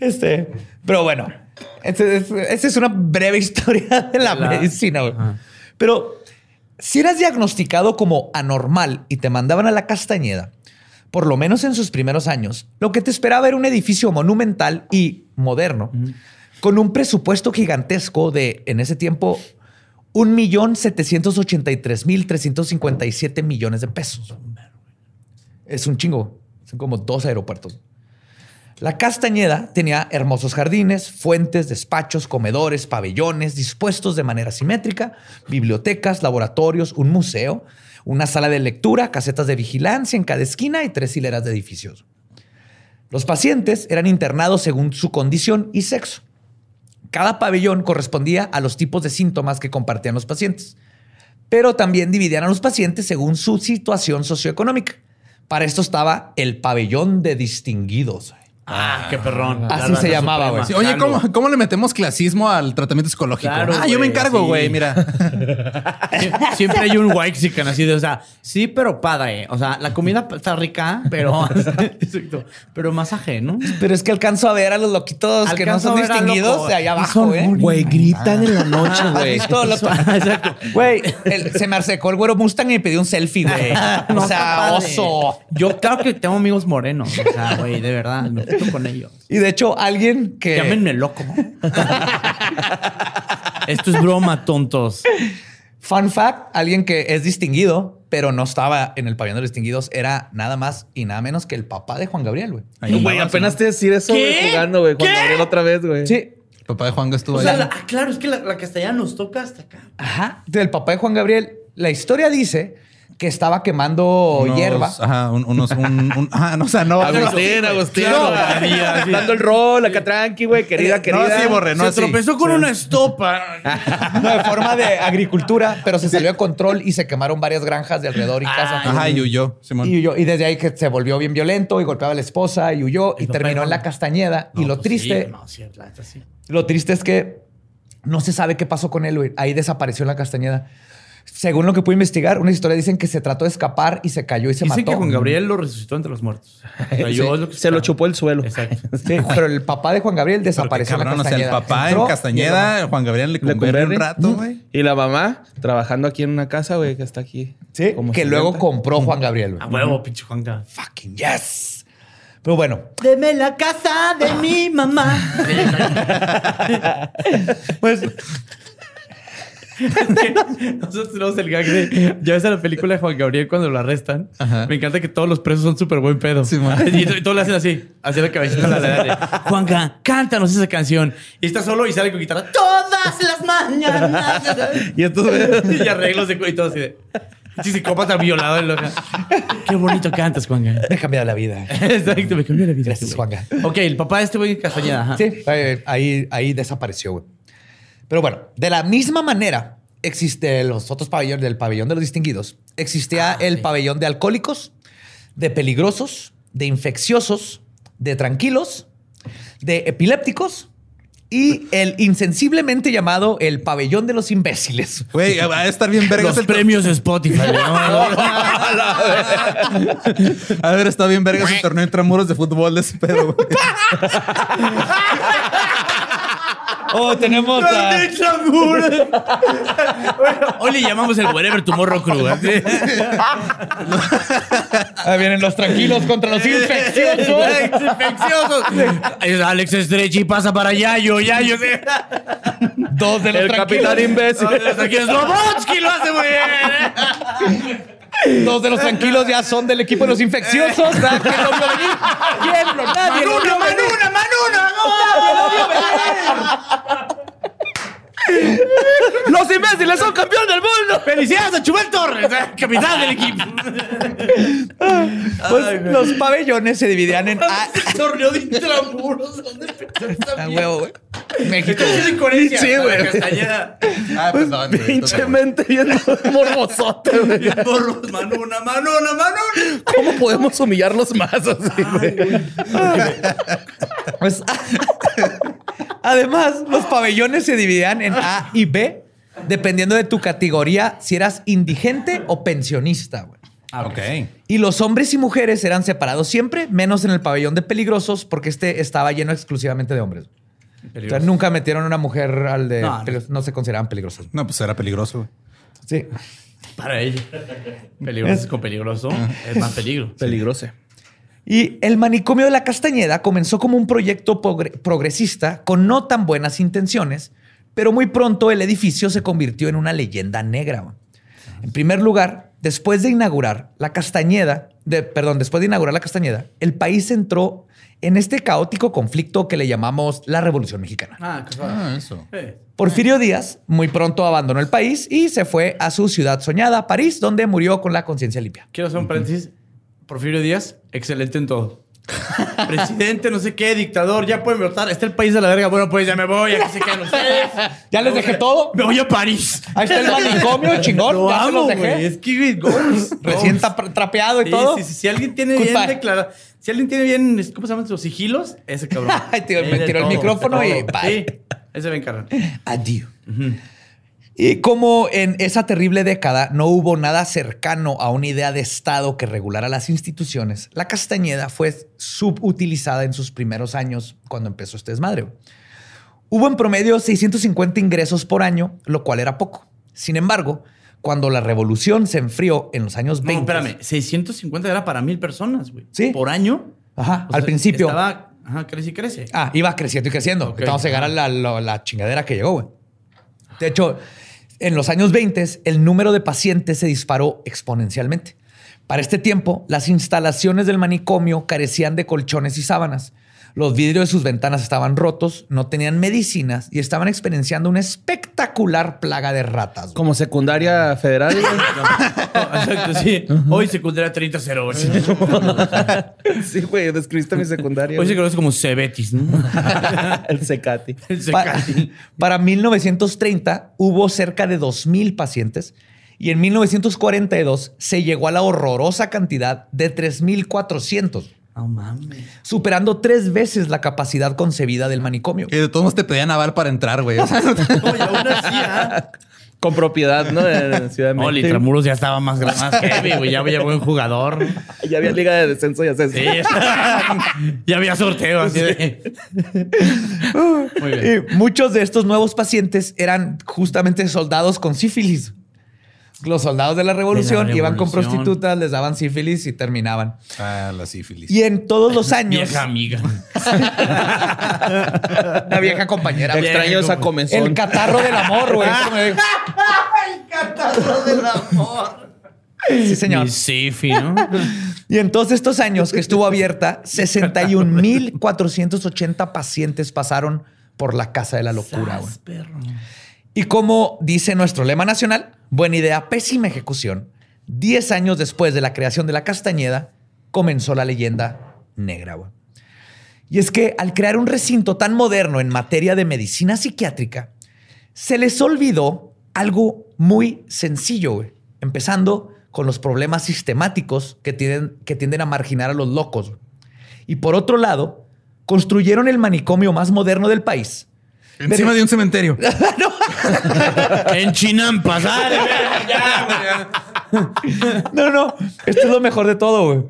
Este. Pero bueno, esa es, esa es una breve historia de la, La- medicina, güey. Pero si eras diagnosticado como anormal y te mandaban a la Castañeda, por lo menos en sus primeros años, lo que te esperaba era un edificio monumental y moderno, con un presupuesto gigantesco de, en ese tiempo, 1.783.357 millones de pesos. Es un chingo. Son como dos aeropuertos. La Castañeda tenía hermosos jardines, fuentes, despachos, comedores, pabellones dispuestos de manera simétrica, bibliotecas, laboratorios, un museo, una sala de lectura, casetas de vigilancia en cada esquina y tres hileras de edificios. Los pacientes eran internados según su condición y sexo. Cada pabellón correspondía a los tipos de síntomas que compartían los pacientes, pero también dividían a los pacientes según su situación socioeconómica. Para esto estaba el pabellón de distinguidos. Ah, qué perrón. Así se llamaba, güey. Sí, oye. ¿cómo, ¿cómo le metemos clasismo al tratamiento psicológico? Claro, ah, yo me güey, encargo, güey, mira. Sie- Siempre hay un waxican así de, o sea, sí, pero padre. O sea, la comida está rica, pero. Exacto. Pero masaje, ¿no? Pero es que alcanzo a ver a los loquitos que no son distinguidos loco. de allá abajo, son ¿eh? Güey, gritan en la noche, ¿Has güey. Exacto. Güey, se me acercó el güero Mustang y me pidió un selfie, güey. No, o sea, oso. Yo claro que tengo amigos morenos. O sea, güey, de verdad, con ellos. Y de hecho, alguien que... Llámenme loco. Esto es broma, tontos. Fun fact, alguien que es distinguido, pero no estaba en el pabellón de los distinguidos, era nada más y nada menos que el papá de Juan Gabriel, güey. Ahí Güey, apenas te decir eso ¿Qué? güey, jugando, güey. Juan ¿Qué? Gabriel otra vez, güey. Sí. El papá de Juan estuvo O sea, ah, claro, es que la, la castellana nos toca hasta acá. Ajá. Del papá de Juan Gabriel. La historia dice que estaba quemando Unos- hierba. Ajá, un- unos. Un, un- ajá, no, o sea, no. Agustín, Agustín. Así. Dando el rol, acá tranqui, güey. Querida, No, querida. así, borre, no Se así. tropezó con una estopa. No, de forma de agricultura, pero se salió de control y se quemaron varias granjas de alrededor y casa. Ajá, y huyó, Simón. Y, huyó. y desde ahí que se volvió bien violento y golpeaba a la esposa y huyó y no terminó en la Castañeda. y No, lo pues triste, sí, no, sí, la lo triste es que no se sabe qué pasó con él. güey. Ahí desapareció en la Castañeda. Según lo que pude investigar, una historia dicen que se trató de escapar y se cayó y se Dicen mató. que Juan Gabriel lo resucitó entre los muertos. O sea, yo Sí, es lo que se lo chupó el suelo. Exacto. Sí, pero el papá de Juan Gabriel desapareció cabrón, en la o sea, el papá Entró en Castañeda, Juan Gabriel le cumplió un rato, güey. Y la mamá trabajando aquí en una casa, güey, que está aquí. Sí, como que luego compró Juan Gabriel. güey. A huevo, pinche Juanca. Fucking yes. Pero bueno, Deme la casa de mi mamá. pues Nosotros tenemos el gag de. Ya ves a la película de Juan Gabriel cuando lo arrestan. Ajá. Me encanta que todos los presos son súper buen pedo. Sí, y, y todos le hacen así. Así la cabecita a la edad de Juanca, cántanos esa canción. Y está solo y sale con guitarra todas las mañanas. Y güey. y arreglos de y todo así de. Sí, psicópata violado. en loca. Qué bonito cantas, Juanca. me ha cambiado la vida. Exacto, me cambió la vida. Gracias, este güey. Juanca. Ok, el papá de este güey en Castañeda. ajá. Sí, ahí, ahí desapareció, güey. Pero bueno, de la misma manera existe los otros pabellones del pabellón de los distinguidos. Existía el pabellón de alcohólicos, de peligrosos, de infecciosos, de tranquilos, de epilépticos y el insensiblemente llamado el pabellón de los imbéciles. Güey, va a estar bien vergas Los el premios Spotify. ¿no? A ver, está bien vergas el torneo entre muros de fútbol de ese pedo, güey. Oh, tenemos a... Hoy le llamamos el Wherever Tomorrow Crew. ¿eh? Ahí vienen los tranquilos contra los infecciosos. Infecciosos. Alex Estrechi pasa para Yayo. Yayo. sí. Dos de los El tranquilos. capitán imbécil. Aquí es Slobotsky lo hace muy bien. ¿Eh? Dos de los tranquilos ya son del equipo de los infecciosos. ¿verdad? ¿Quién lo vio venir? ¿Quién lo? Nadie lo vio Manuna. Manuna, Manuna. ¡Los imbéciles son campeón del mundo! ¡Felicidades a Chubel Torres, eh, capitán del equipo! Pues los pabellones se dividían en A. Torneo de intramuros. ¿Dónde empezó esta huevo, güey. México. Sí, güey. Castañeda. Ah, perdón. güey, Pinche entonces- mente bien morbosote, güey. Morros, Manuna, manuna, manuna. ¿Cómo podemos humillarlos más así, güey? Pues, además, los pabellones se dividían en A y B, dependiendo de tu categoría, si eras indigente o pensionista. güey. Ok. Y los hombres y mujeres eran separados siempre, menos en el pabellón de peligrosos, porque este estaba lleno exclusivamente de hombres. O sea, nunca metieron una mujer al de... No, no. peligrosos. no se consideraban peligrosos. No, pues era peligroso, güey. Sí. Para ella. Peligroso con peligroso. Es más peligro. Peligroso. Y el manicomio de la Castañeda comenzó como un proyecto progre- progresista con no tan buenas intenciones, pero muy pronto el edificio se convirtió en una leyenda negra. En primer lugar, después de inaugurar la Castañeda, de, perdón, después de inaugurar la Castañeda, el país entró en este caótico conflicto que le llamamos la Revolución Mexicana. Ah, qué suave. Ah, eso. Porfirio Díaz muy pronto abandonó el país y se fue a su ciudad soñada, París, donde murió con la conciencia limpia. Quiero hacer un paréntesis. Porfirio Díaz, excelente en todo. Presidente, no sé qué, dictador, ya pueden votar. Está el país de la verga. Bueno, pues ya me voy, aquí se quedan ustedes. ¿Ya les dejé todo? Me voy a París. Ahí está el manicomio, chingón. Lo ya amo, güey. Es que, goals, Recién goals. trapeado y Sí, todo. sí, sí. Si alguien tiene bien declarado, si alguien tiene bien, ¿cómo se llaman sus sigilos? Ese cabrón. Ay, tío, me tiró el micrófono y bye. Sí, ese va a encargar. Adiós. Y como en esa terrible década no hubo nada cercano a una idea de Estado que regulara las instituciones, la Castañeda fue subutilizada en sus primeros años cuando empezó este desmadre. Hubo en promedio 650 ingresos por año, lo cual era poco. Sin embargo, cuando la revolución se enfrió en los años No, 20, espérame. 650 era para mil personas, güey. Sí. Por año. Ajá, O al sea, principio. Estaba, ajá, crece y crece. Ah, iba creciendo y creciendo. Ok. Vamos a llegar a la, la- la chingadera que llegó, güey. De hecho, en los años 20, el número de pacientes se disparó exponencialmente. Para este tiempo, las instalaciones del manicomio carecían de colchones y sábanas. Los vidrios de sus ventanas estaban rotos, no tenían medicinas y estaban experienciando una espectacular plaga de ratas. güey. Como secundaria federal. Exacto, sí. Hoy secundaria 30-0. sí, güey, describiste mi secundaria. Hoy se güey. conoce como Cebetis, ¿no? El Secati. El Pa- Secati. para 1930 hubo cerca de 2.000 pacientes y en 1942 se llegó a la horrorosa cantidad de 3.400, No mames. superando tres veces la capacidad concebida del manicomio. Y de todos modos te pedían aval para entrar, güey. O sea, no te- No, y aún así, ¿ah? Con propiedad, ¿no? En Ciudad de No, México. Intramuros ya estaba más, más heavy, güey. Ya había buen jugador. Ya había liga de descenso y ascenso. Sí. ya había sorteo así de... Muy bien. Y muchos de estos nuevos pacientes eran justamente soldados con sífilis. Los soldados de la revolución, De la iban con prostitutas, les daban sífilis y terminaban. Ah, la sífilis. Y en todos los años, Vieja amiga. una vieja compañera. Extraño esa El comezón. catarro del amor, güey. Sí, señor. Sifi, ¿no? Y en todos estos años que estuvo abierta, 61.480 pacientes pasaron por la casa de la locura. güey. Y como dice nuestro lema nacional, buena idea, pésima ejecución. Diez años después de la creación de la Castañeda, comenzó la leyenda negra. Y es que al crear un recinto tan moderno en materia de medicina psiquiátrica, se les olvidó algo muy sencillo, empezando con los problemas sistemáticos que tienden, a marginar a los locos. Y por otro lado, construyeron el manicomio más moderno del país. Encima de un cementerio. En Chinampa, sale. Ya, güey. No, no, esto es lo mejor de todo, güey.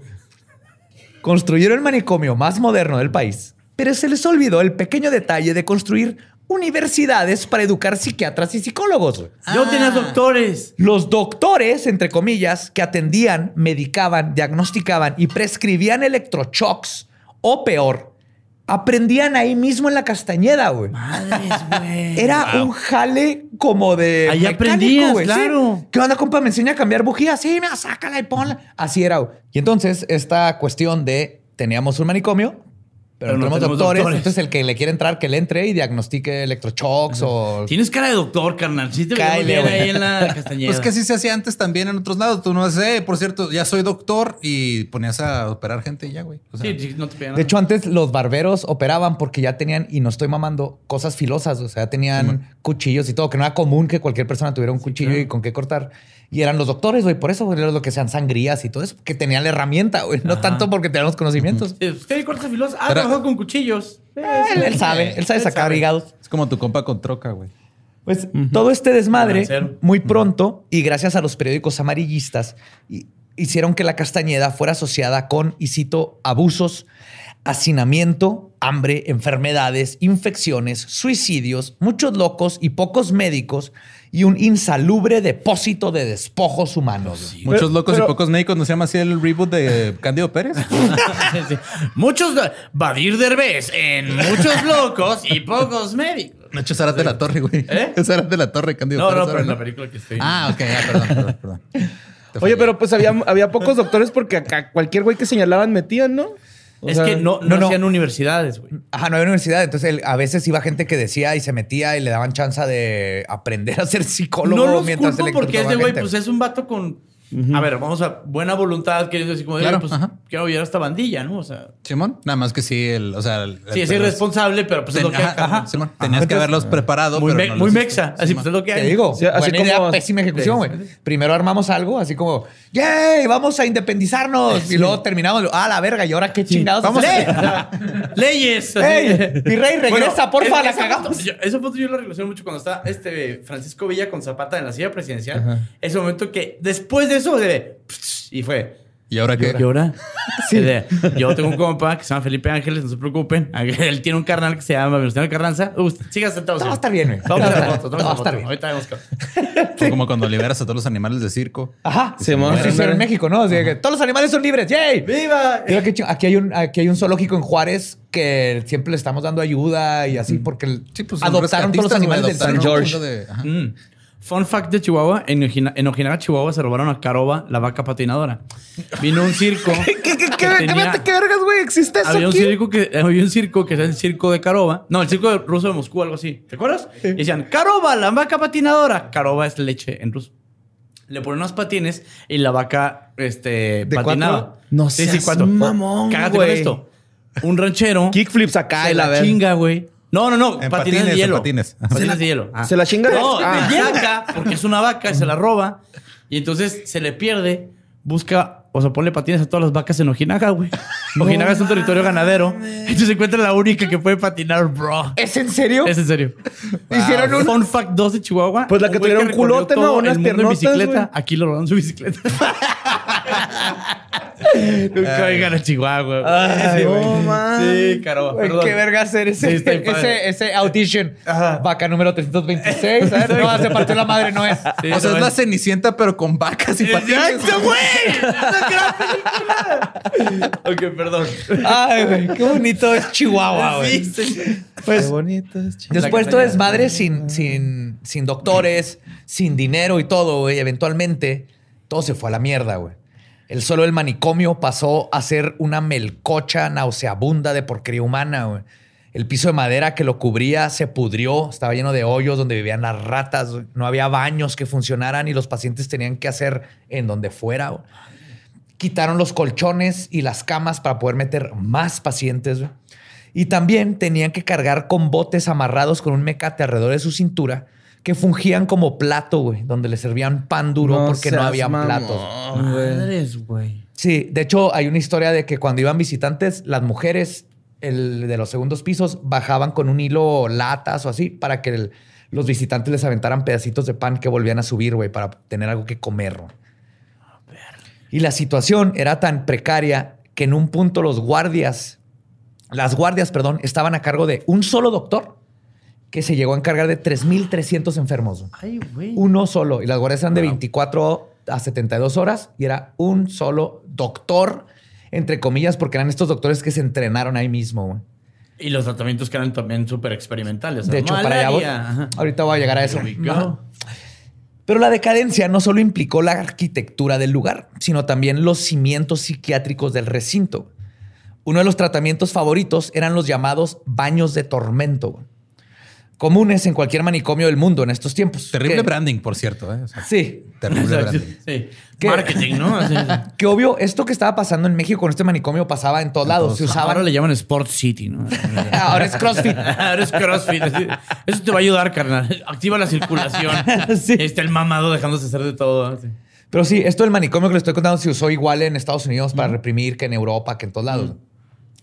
Construyeron el manicomio más moderno del país, pero se les olvidó el pequeño detalle de construir universidades para educar psiquiatras y psicólogos. güey. Yo tenía doctores. Los doctores, entre comillas, que atendían, medicaban, diagnosticaban y prescribían electroshocks o peor, aprendían ahí mismo en la Castañeda, güey. Madres, güey. Era un jale como de. Ahí mecánico, aprendías, güey, sí. claro. ¿Qué onda, compa? Me enseña a cambiar bujías. Sí, mira, sácala y ponla. Así era, güey. Y entonces, esta cuestión de teníamos un manicomio, Pero, no tenemos, doctores, Entonces, el que le quiere entrar, que le entre y diagnostique electroshocks o. Tienes cara de doctor, carnal. Sí te güey. ahí en la castañeda. Pues que así se hacía antes también en otros lados. Tú no sé, por cierto, ya soy doctor y ponías a operar gente y ya, güey. O sea, Sí, sí, no te pegan De hecho, antes los barberos operaban porque ya tenían, y no estoy mamando, cosas filosas. O sea, tenían cuchillos y todo, que no era común que cualquier persona tuviera un cuchillo y con qué cortar. Y eran los doctores, güey. Por eso, güey, lo que sean sangrías y todo eso, que tenían la herramienta, güey. No tanto porque tenían los conocimientos. Sí, ¿Qué cortas filosa? Ah, Con cuchillos. Eh, Él, él sabe, él sabe sacar sabe. hígados. es como tu compa con troca, güey. Pues todo este desmadre, muy pronto, y gracias a los periódicos amarillistas, hicieron que la Castañeda fuera asociada con, y cito, abusos, hacinamiento, hambre, enfermedades, infecciones, suicidios, muchos locos y pocos médicos, y un insalubre depósito de despojos humanos. Muchos Pero- locos pero- y pocos médicos, ¿no se llama así el reboot de Cándido Pérez? Sí. Muchos Badir Derbez en muchos locos y pocos médicos. Nacho Zarat de la Torre, güey. ¿Eh? De la Torre, Cándido No, Pérez. no, pero ahora, en la película que estoy. Ah, ok, ya, perdón, perdón, perdón. Oye, pero pues había, había pocos doctores porque acá cualquier güey que señalaban metían, ¿no? O es sea, que no, no, no, no. hacían universidades, güey. Ajá, no había universidad, entonces él- a veces iba gente que decía y se metía y le daban chance de aprender a ser psicólogo No los mientras culpo porque electrocutaba este güey, pues es un vato con. A ver, vamos a buena voluntad, queriendo decir, como de, Claro, pues ajá. quiero apoyar a esta bandilla, ¿no? O sea, Simón, nada más que sí, el, o sea, el- sí, es pero- irresponsable, pero pues es lo que ajá, ajá, Simón. Tenías que haberlos preparado, Muy, pero me- no muy mexa. hiciste. Así pues es lo que hay. Te digo, Sí, así buena idea, como- pésima ejecución, güey. Primero armamos algo así como, ¡yay! Vamos a independizarnos. Y luego terminamos, ¡ah, la verga! ¿Y ahora qué chingados? Vamos a Leyes. así. ¡Ey! Mi rey, regresa, porfa, es- la cagamos. foto- yo- esa foto yo la relaciono mucho cuando está este Francisco Villa con Zapata en la silla presidencial. Ese momento que después de eso, de, y fue. ¿Y ahora qué? ¿Y ahora? Sí. De, yo tengo un compa que se llama Felipe Ángeles, no se preocupen. Él tiene un carnal que se llama Venustiano Carranza. Uh, siga sentado. Todo va a señor. estar bien, güey. Vamos a Todo va a estar- bien. Ahorita vemos que- Fue como cuando liberas a todos los animales de circo. Ajá. Sí, mon. Eso hicieron en México, ¿no? Así que todos los animales son libres. ¡Yay! ¡Viva! Aquí hay, un, aquí hay un zoológico en Juárez que siempre le estamos dando ayuda y así porque el- Sí, pues adoptaron todos los animales adoptaron San George. de- ajá. Mm. Fun fact de Chihuahua, en, Ojina- en Ojinaga, Chihuahua, se robaron a Caroba, la vaca patinadora. Vino un circo. ¿Qué, qué, qué, que tenía- qué, vergas, güey? ¿Existe eso había un aquí? circo que había un circo que era el circo de Caroba. No, el circo de- ruso de Moscú, algo así. ¿Te acuerdas? Y decían, Caroba, la vaca patinadora. Caroba es leche en ruso. Le ponen unos patines y la vaca este, ¿De patinaba. cuatro? No sí, sí, seas cuatro. mamón, Cágate con esto. Un ranchero. Kickflips acá y la la chinga, güey. No, no, no. En patines, patines, de hielo. patines. Patines de hielo. Ah. ¿Se la chinga? No, Ah. la saca porque es una vaca y se la roba. Y entonces se le pierde. Busca, o sea, ponle patines a todas las vacas en Ojinaga, güey. Ojinaga es un territorio ganadero. Entonces se encuentra la única que puede patinar, bro. ¿Es en serio? Es en serio. Hicieron un... Fun fact 2 de Chihuahua. Pues la que recorrió culote, ¿no? Unas el mundo en piernotas, bicicleta. Aquí lo robaron su bicicleta. Nunca vengan a Chihuahua. Ay. No, man. Sí, caro. Perdón. Qué verga hacer ese, Sí, ese, ese audition. Ajá. Vaca número 326. A ver, no, se partió la madre, no es. Sí, o sea, no es la es- cenicienta, pero con vacas y patines. ¡Exacto, güey! ¡Es ok, perdón. Ay, güey, qué bonito es Chihuahua, güey. Sí, sí. Pues, Qué bonito es, chico. Después todo castañeda. desmadre sin, sin, sin doctores, sin dinero y todo, güey. Eventualmente, todo se fue a la mierda, güey. El solo del manicomio pasó a ser una melcocha nauseabunda de porquería humana. El piso de madera que lo cubría se pudrió, estaba lleno de hoyos donde vivían las ratas, no había baños que funcionaran y los pacientes tenían que hacer en donde fuera. Quitaron los colchones y las camas para poder meter más pacientes. Y también tenían que cargar con botes amarrados con un mecate alrededor de su cintura que fungían como plato, güey, donde le servían pan duro porque no había platos. Madres, güey. Sí, de hecho hay una historia de que cuando iban visitantes, las mujeres el de los segundos pisos bajaban con un hilo latas o así para que el- los visitantes les aventaran pedacitos de pan que volvían a subir, güey, para tener algo que comer. güey. Y la situación era tan precaria que en un punto los guardias, las guardias, perdón, estaban a cargo de un solo doctor que se llegó a encargar de 3.300 enfermos. güey. Ay, güey. Uno solo. Y las guardias eran de 24 a 72 horas y era un solo doctor, entre comillas, porque eran estos doctores que se entrenaron ahí mismo. güey. Y los tratamientos que eran también súper experimentales. De hecho, para allá voy. Ahorita voy a llegar a eso. Pero la decadencia no solo implicó la arquitectura del lugar, sino también los cimientos psiquiátricos del recinto. Uno de los tratamientos favoritos eran los llamados baños de tormento, güey. Comunes en cualquier manicomio del mundo en estos tiempos. Terrible Que- branding, por cierto. ¿eh? O sea, Sí, Terrible branding. Marketing, ¿no? Así es. que obvio, esto que estaba pasando en México con este manicomio pasaba en todos lados. Se usaba. Ahora le llaman Sport City, ¿no? Ahora es CrossFit. Ahora es CrossFit. Eso te va a ayudar, carnal. Activa la circulación. Sí. Está el mamado dejándose hacer de todo. Pero sí, esto del manicomio que le estoy contando se usó igual en Estados Unidos para reprimir que en Europa, que en todos lados.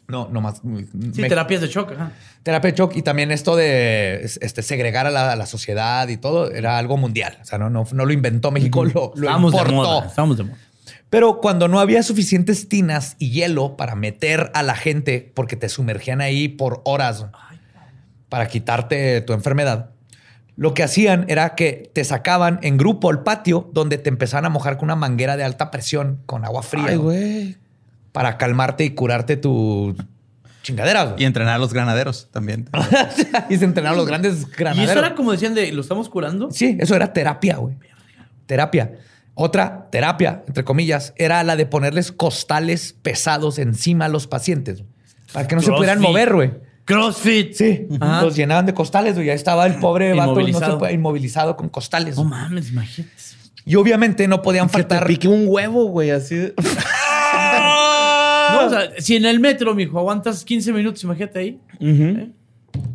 No, nomás. Sí, me- terapias de shock. ajá. terapia de shock y también esto de este, segregar a la, a la sociedad y todo era algo mundial. O sea, no, no, no lo inventó México, lo, lo Estábamos de importó. moda. Estábamos de moda. Pero cuando no había suficientes tinas y hielo para meter a la gente, porque te sumergían ahí por horas para quitarte tu enfermedad, lo que hacían era que te sacaban en grupo al patio donde te empezaban a mojar con una manguera de alta presión con agua fría Ay, güey. Para calmarte y curarte tu chingadera. güey. Y entrenar a los granaderos también. y se entrenaron los grandes Y granaderos. eso era como decían de, ¿lo estamos curando? Sí, eso era terapia, güey. Terapia. Otra terapia, entre comillas, era la de ponerles costales pesados encima a los pacientes para que no se pudieran mover, güey. CrossFit. Sí, Ajá. los llenaban de costales, güey. Ya estaba el pobre vato no se Inmovilizado. con costales. No mames, imagínate. y obviamente no podían Que te faltar. pique un huevo, güey, así. de- No, o sea, si en el metro, mijo, aguantas 15 minutos, imagínate ahí.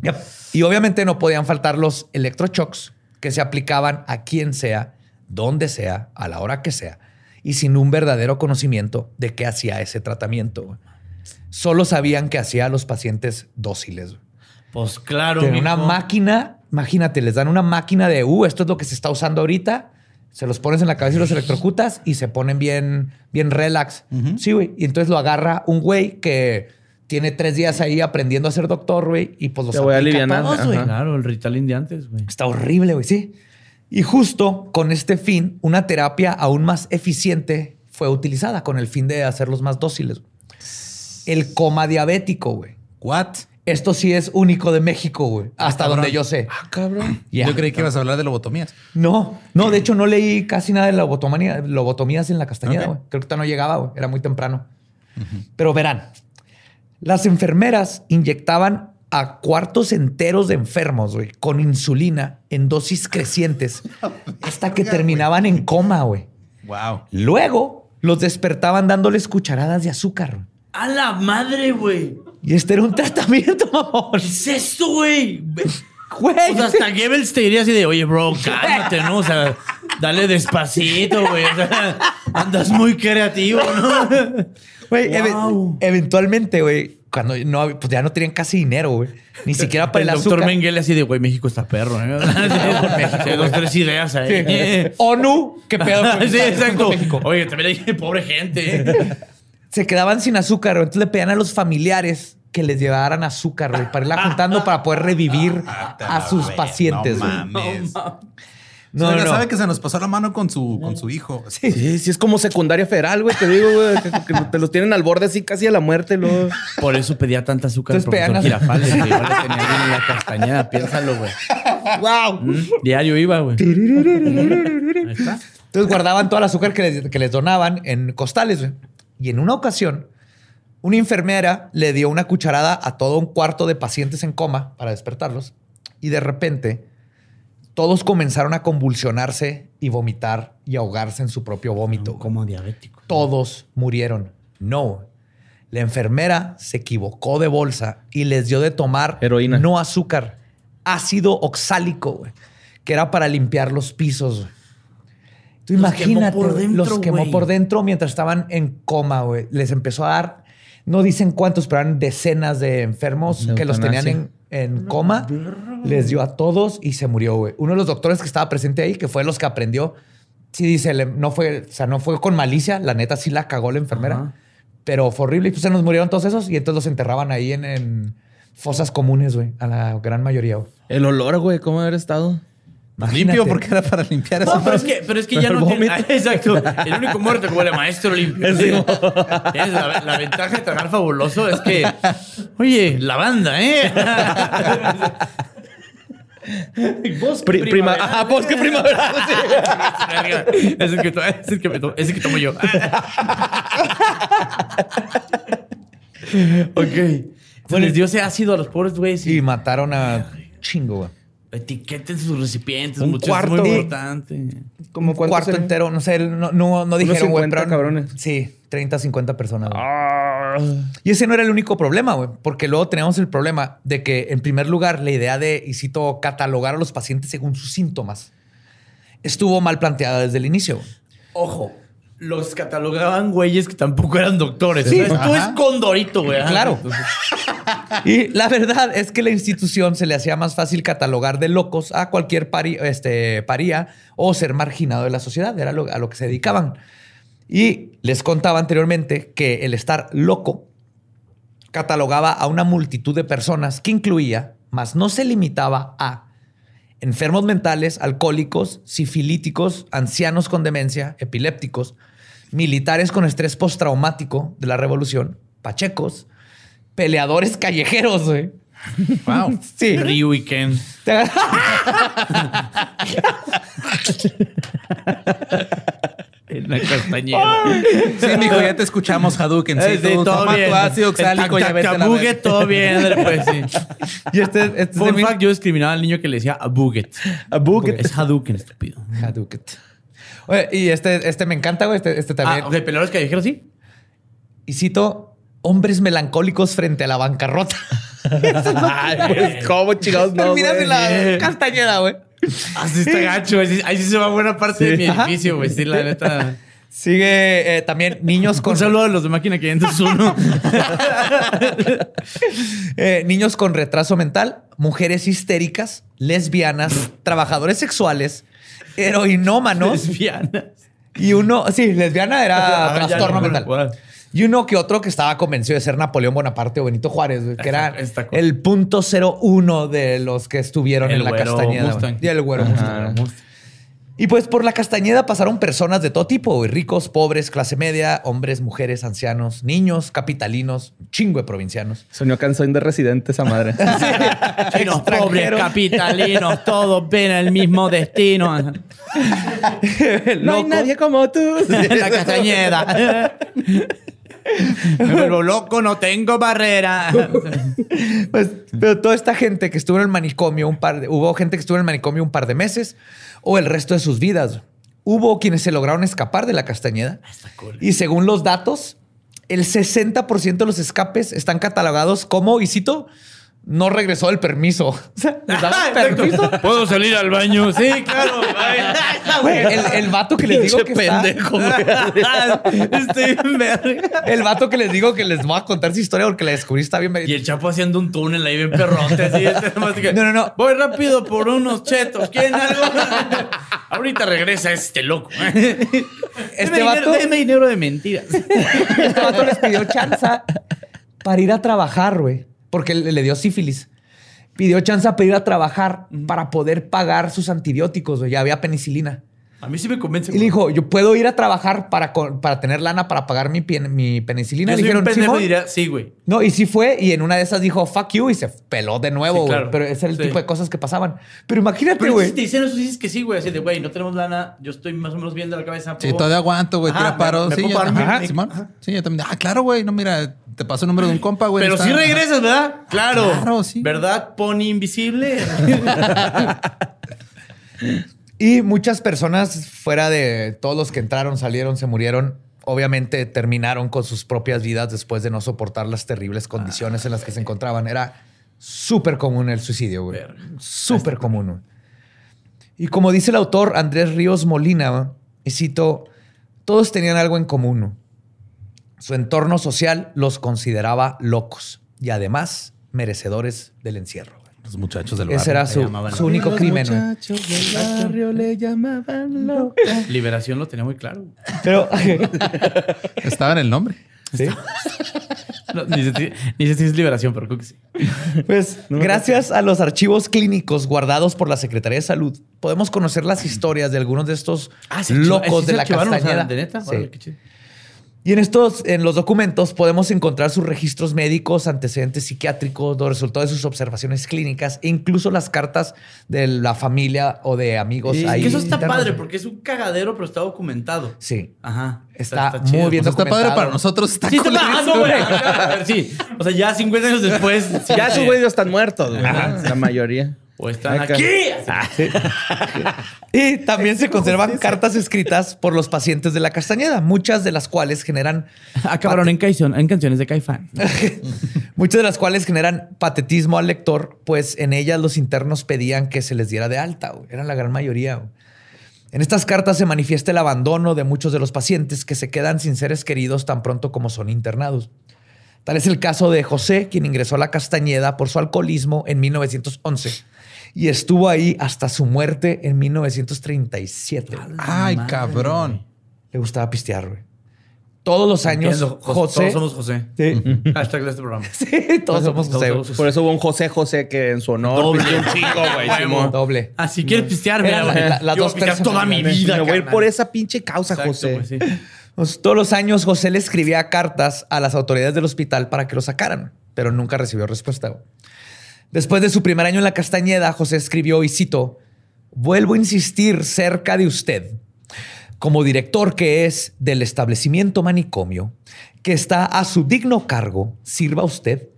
Yep. Y obviamente no podían faltar los electroshocks que se aplicaban a quien sea, donde sea, a la hora que sea, y sin un verdadero conocimiento de qué hacía ese tratamiento. Solo sabían que hacía a los pacientes dóciles. Pues claro, una máquina, imagínate, les dan una máquina de, uh, esto es lo que se está usando ahorita, se los pones en la cabeza y los electrocutas y se ponen bien, bien relax. Sí, güey. Y entonces lo agarra un güey que tiene tres días ahí aprendiendo a ser doctor, güey, y pues los Te voy a todos, güey. Claro, el Ritalin de antes, güey. Está horrible, güey, sí. Y justo con este fin, una terapia aún más eficiente fue utilizada con el fin de hacerlos más dóciles. El coma diabético, güey. What? Esto sí es único de México, güey. Hasta cabrón. donde yo sé. Ah, cabrón. Yo creí que ibas a hablar de lobotomías. No, no, de hecho no leí casi nada de lobotomía, lobotomías en la Castañeda, güey. Creo que todavía no llegaba, güey. Era muy temprano. Pero verán, las enfermeras inyectaban a cuartos enteros de enfermos, güey, con insulina en dosis crecientes hasta que terminaban en coma, güey. Wow. Luego los despertaban dándoles cucharadas de azúcar. güey. ¡A la madre, güey! Y este era un tratamiento, mamón. ¿Qué es esto, güey? Güey. O sea, hasta Goebbels te diría así de, oye, bro, cálmate, ¿no? O sea, dale despacito, güey. O sea, andas muy creativo, ¿no? Güey, Wow. eventualmente, güey, cuando no, pues ya no tenían casi dinero, güey. Ni siquiera para el, el doctor. Mengele así de, güey, México está perro, ¿eh? Sí, dos, tres ideas ahí. Sí. ONU, qué pedo. con- Sí, exacto. con México. Oye, también hay pobre gente. Se quedaban sin azúcar, güey. entonces le pedían a los familiares que les llevaran azúcar, güey, para irla juntando para poder revivir a sus pacientes. No güey. mames. No, Oiga, no. sabe que se nos pasó la mano con su, con su hijo. Sí, sí, es como secundaria federal, güey. Te digo, güey, que, que te los tienen al borde así casi a la muerte, luego. Por eso pedía tanta azúcar el Entonces profesor pegan a- Girafales, que igual le tenía bien en la castañeda. Piénsalo, güey. ¡Wow! Mm, Diario iba, güey. Ahí está. Entonces guardaban todo el azúcar que les, que les donaban en costales. güey. Y en una ocasión, una enfermera le dio una cucharada a todo un cuarto de pacientes en coma para despertarlos. Y de repente, todos comenzaron a convulsionarse y vomitar y ahogarse en su propio vómito. Como diabético. Todos murieron. No. La enfermera se equivocó de bolsa y les dio de tomar Heroína. no azúcar, ácido oxálico, güey, que era para limpiar los pisos. güey. Tú Los imagínate, quemó por güey, dentro, los quemó por dentro mientras estaban en coma, güey. Les empezó a dar, no dicen cuántos, pero eran decenas de enfermos De que los tenían en, en coma. Les dio a todos y se murió, güey. Uno de los doctores que estaba presente ahí, que fue de los que aprendió, sí dice, no fue, o sea, no fue con malicia, la neta sí la cagó la enfermera, Ajá. pero fue horrible y pues se nos murieron todos esos y entonces los enterraban ahí en, en fosas comunes, güey, a la gran mayoría. güey. El olor, güey, ¿cómo haber estado? Limpio porque era para limpiar eso. No, pero es que, pero es que ya no tiene. Ah, Exacto. El único muerto como el maestro limpio. ¿sí? Tienes La, la ventaja de trabajar fabuloso es que, oye, la banda, ¿eh? Bosque Pri- prima, primavera. ajá, bosque primavera. sí. Es el que, to- es el que, me to- es el que tomo yo. ok. Bueno, les dio ese ácido a los pobres güeyes Y y mataron a chingo, güey. Etiqueten sus recipientes. Un mucho, cuarto. Es muy importante. Como Un cuarto entero, no sé, no, no, no dijeron, güey, 50 pero- cabrones. Sí, 30, 50 personas. Ah. Y ese no era el único problema, güey, porque luego teníamos el problema de que, en primer lugar, la idea de, y cito, catalogar a los pacientes según sus síntomas estuvo mal planteada desde el inicio. Ojo, los catalogaban güeyes que tampoco eran doctores. Sí. Esto es condorito, güey. Claro. Y la verdad es que la institución se le hacía más fácil catalogar de locos a cualquier este, paría o ser marginado de la sociedad. Era lo- a lo que se dedicaban. Y les contaba anteriormente que el estar loco catalogaba a una multitud de personas que incluía, mas no se limitaba a enfermos mentales, alcohólicos, sifilíticos, ancianos con demencia, epilépticos, militares con estrés postraumático de la revolución, pachecos, peleadores callejeros, güey. Wow. Sí. Ryu y Ken. En la castañeda. Sí, mijo, ya te escuchamos, Hadouken. Sí, sí, tú todo toma bien. tu ácido oxálico ya vete a la todo bien, pues sí. Y este, este es Fun fact, yo discriminaba al niño que le decía a Buget. A. Es Hadouken, estúpido. Hadouken. Oye, y este, este me encanta, güey. Este, este también. Ah, ok, peleadores callejeros, sí. Y cito, hombres melancólicos frente a la bancarrota. Ay, pues, ¿cómo chingados no, Terminas en la castañeda, güey. Así está gacho, Ahí sí se va buena parte de mi edificio, güey. Sí, la neta. Sigue eh, también niños con Un saludo a los de Máquina 501. Eh, niños con retraso mental, mujeres histéricas, lesbianas, trabajadores sexuales, heroinómanos Lesbianas. y uno, sí, lesbiana era Ah, trastorno no, mental. bueno. Y uno que otro que estaba convencido de ser Napoleón Bonaparte o Benito Juárez, güey, que era el punto cero uno de los que estuvieron El en la güero Castañeda. güey. Mustang. Y el güero Mustang. Y pues por la Castañeda pasaron personas de todo tipo, güey, ricos, pobres, clase media, hombres, mujeres, ancianos, niños, capitalinos, un chingo de provincianos. Soñó canción de residente esa madre. Chinos pobres, Extranjeros. capitalinos, todos ven el mismo destino. no hay Loco. nadie como tú. la castañeda. Me vuelvo loco, no tengo barrera. Pues, pero toda esta gente que estuvo en el manicomio un par de, hubo gente que estuvo en el manicomio un par de meses o el resto de sus vidas. Hubo quienes se lograron escapar de la Castañeda. Y según los datos, el 60% de los escapes están catalogados como, y cito, no regresó el permiso. O sea, les daban permiso. ¿Puedo salir al baño? Sí, claro. Güey, el, el vato que les digo que está- Estoy bien verga. el vato que les digo que les voy a contar su historia porque la descubrí está bien Y el Chapo haciendo un túnel ahí bien perrote. Así, este nomás de que, No, no, no. Voy rápido por unos chetos. ¿Quieren algo? Ahorita regresa este loco. Este Deme vato- dinero, deme dinero de mentiras. Este vato les pidió chanza para ir a trabajar, güey. Porque le, le dio sífilis. Pidió chanza para ir a trabajar para poder pagar sus antibióticos, güey. Ya había penicilina. A mí sí me convence. Y le dijo, yo puedo ir a trabajar para, para tener lana para pagar mi, mi penicilina. Yo le soy un dijeron, pendejo "Simón". y diría, sí, güey. No, y sí fue. Y en una de esas dijo, fuck you. Y se peló de nuevo, Sí, güey. claro. Pero ese era el Sí. tipo de cosas que pasaban. Pero imagínate, Pero güey. si te dicen eso, dices que sí, güey. Así de, güey, no tenemos lana. Yo estoy más o menos bien de la cabeza. Sí, ¿puedo? todavía aguanto, güey. Ajá, Tira me- paro. me Sí, ajá, Simón. ajá. Sí, yo también. Ah, claro, güey. No, mira, te paso el número de un compa, güey. Pero está- sí regresas, ¿verdad? Claro. Claro, sí. ¿Verdad, Pony Invisible? Y muchas personas fuera de todos los que entraron, salieron, se murieron, obviamente terminaron con sus propias vidas después de no soportar las terribles condiciones en las que se encontraban. Era súper común el suicidio, güey. Súper común. güey. Y como dice el autor Andrés Ríos Molina, y cito, todos tenían algo en común. Su entorno social los consideraba locos y además merecedores del encierro. Los muchachos del Ese barrio. era su, llamaban su único Los crimen. güey. muchachos del barrio le llamaban loca. Liberación lo tenía muy claro. Pero Estaba en el nombre. ¿Sí? No, ni, sé, si- ni sé si es liberación, pero creo que sí. Pues gracias a los archivos clínicos guardados por la Secretaría de Salud, podemos conocer las historias de algunos de estos Ah, locos sí de la archivaron, o sea, Castañeda. ¿De neta? Sí. Chido. Y en estos, en los documentos, podemos encontrar sus registros médicos, antecedentes psiquiátricos, los resultados de sus observaciones clínicas e incluso las cartas de la familia o de amigos. Sí, ahí que eso está internos. padre porque es un cagadero, pero está documentado. Sí. Ajá. Está, chido. muy bien Pues está padre documentado. para nosotros. Está Sí, está ah, no, güey. Sí. O sea, ya 50 años después. Ya sus güeyes están muertos, güey. La mayoría. O están Acá. aquí. Y también se conservan cartas escritas por los pacientes de la Castañeda, muchas de las cuales generan Acabaron en, canción, en canciones de Caifán. muchas de las cuales generan patetismo al lector, pues en ellas los internos pedían que se les diera de alta. güey. Eran la gran mayoría. güey. En estas cartas se manifiesta el abandono de muchos de los pacientes que se quedan sin seres queridos tan pronto como son internados. Tal es el caso de José, quien ingresó a la Castañeda por su alcoholismo en 1911 y estuvo ahí hasta su muerte en 1937. güey. Ay, cabrón. Le gustaba pistear, güey. Todos los años, Entiendo, José. Todos somos José. Sí. Hashtag de este programa. Sí, todos somos José. Por eso hubo un José José que en su honor Doble. un chingo, güey. Doble. Si quieres pistear, mira, güey. la- las Yo dos pistear toda mi vida. Me voy a ir carnal. por esa pinche causa, Exacto, José. güey, sí. Todos los años José le escribía cartas a las autoridades del hospital para que lo sacaran, pero nunca recibió respuesta. Después de su primer año en la Castañeda, José escribió y citó, vuelvo a insistir cerca de usted, como director que es del establecimiento manicomio, que está a su digno cargo, sirva usted,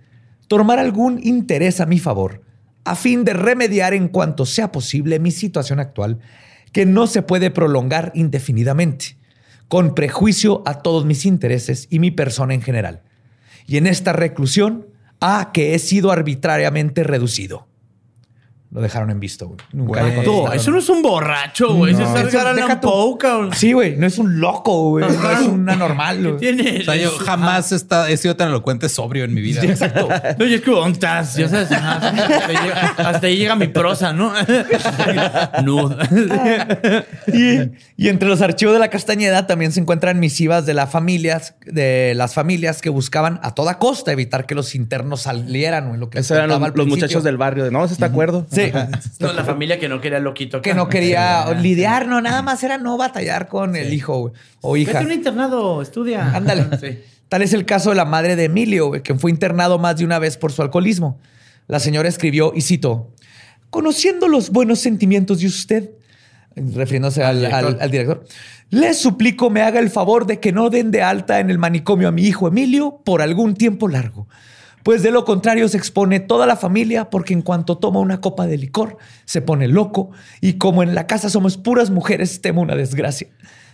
tomar algún interés a mi favor, a fin de remediar en cuanto sea posible mi situación actual, que no se puede prolongar indefinidamente, con prejuicio a todos mis intereses y mi persona en general. Y en esta reclusión, a que he sido arbitrariamente reducido. Lo dejaron en visto, güey. Nunca Güey. Contestaron. eso no es un borracho, güey. Eso es Eso, Edgar deja Allan tú. Poe, cabrón. Sí, güey. No es un loco, güey. No es un anormal. ¿Qué güey. tiene? O sea, yo jamás he, estado- he sido tan elocuente sobrio en mi vida. Exacto. No, y es que ¿dónde estás? Ya sabes, ajá, hasta, ahí llega, hasta ahí llega mi prosa, ¿no? Nude. Y, y entre los archivos de la Castañeda también se encuentran misivas de, las familias, de las familias que buscaban a toda costa evitar que los internos salieran. güey, Lo que Esos eran los, los muchachos del barrio. de, No, ¿se está de acuerdo? Sí. No, la familia que no quería loquito. acá. Que no quería lidiar, no, nada más era no batallar con el hijo güey, o hija. Vete a un internado, estudia. Ándale. Sí. Tal es el caso de la madre de Emilio, güey, quien fue internado más de una vez por su alcoholismo. La señora escribió y citó: Conociendo los buenos sentimientos de usted, refiriéndose al, director. al- al director, le suplico me haga el favor de que no den de alta en el manicomio a mi hijo Emilio por algún tiempo largo. Pues de lo contrario se expone toda la familia porque en cuanto toma una copa de licor se pone loco y como en la casa somos puras mujeres temo una desgracia.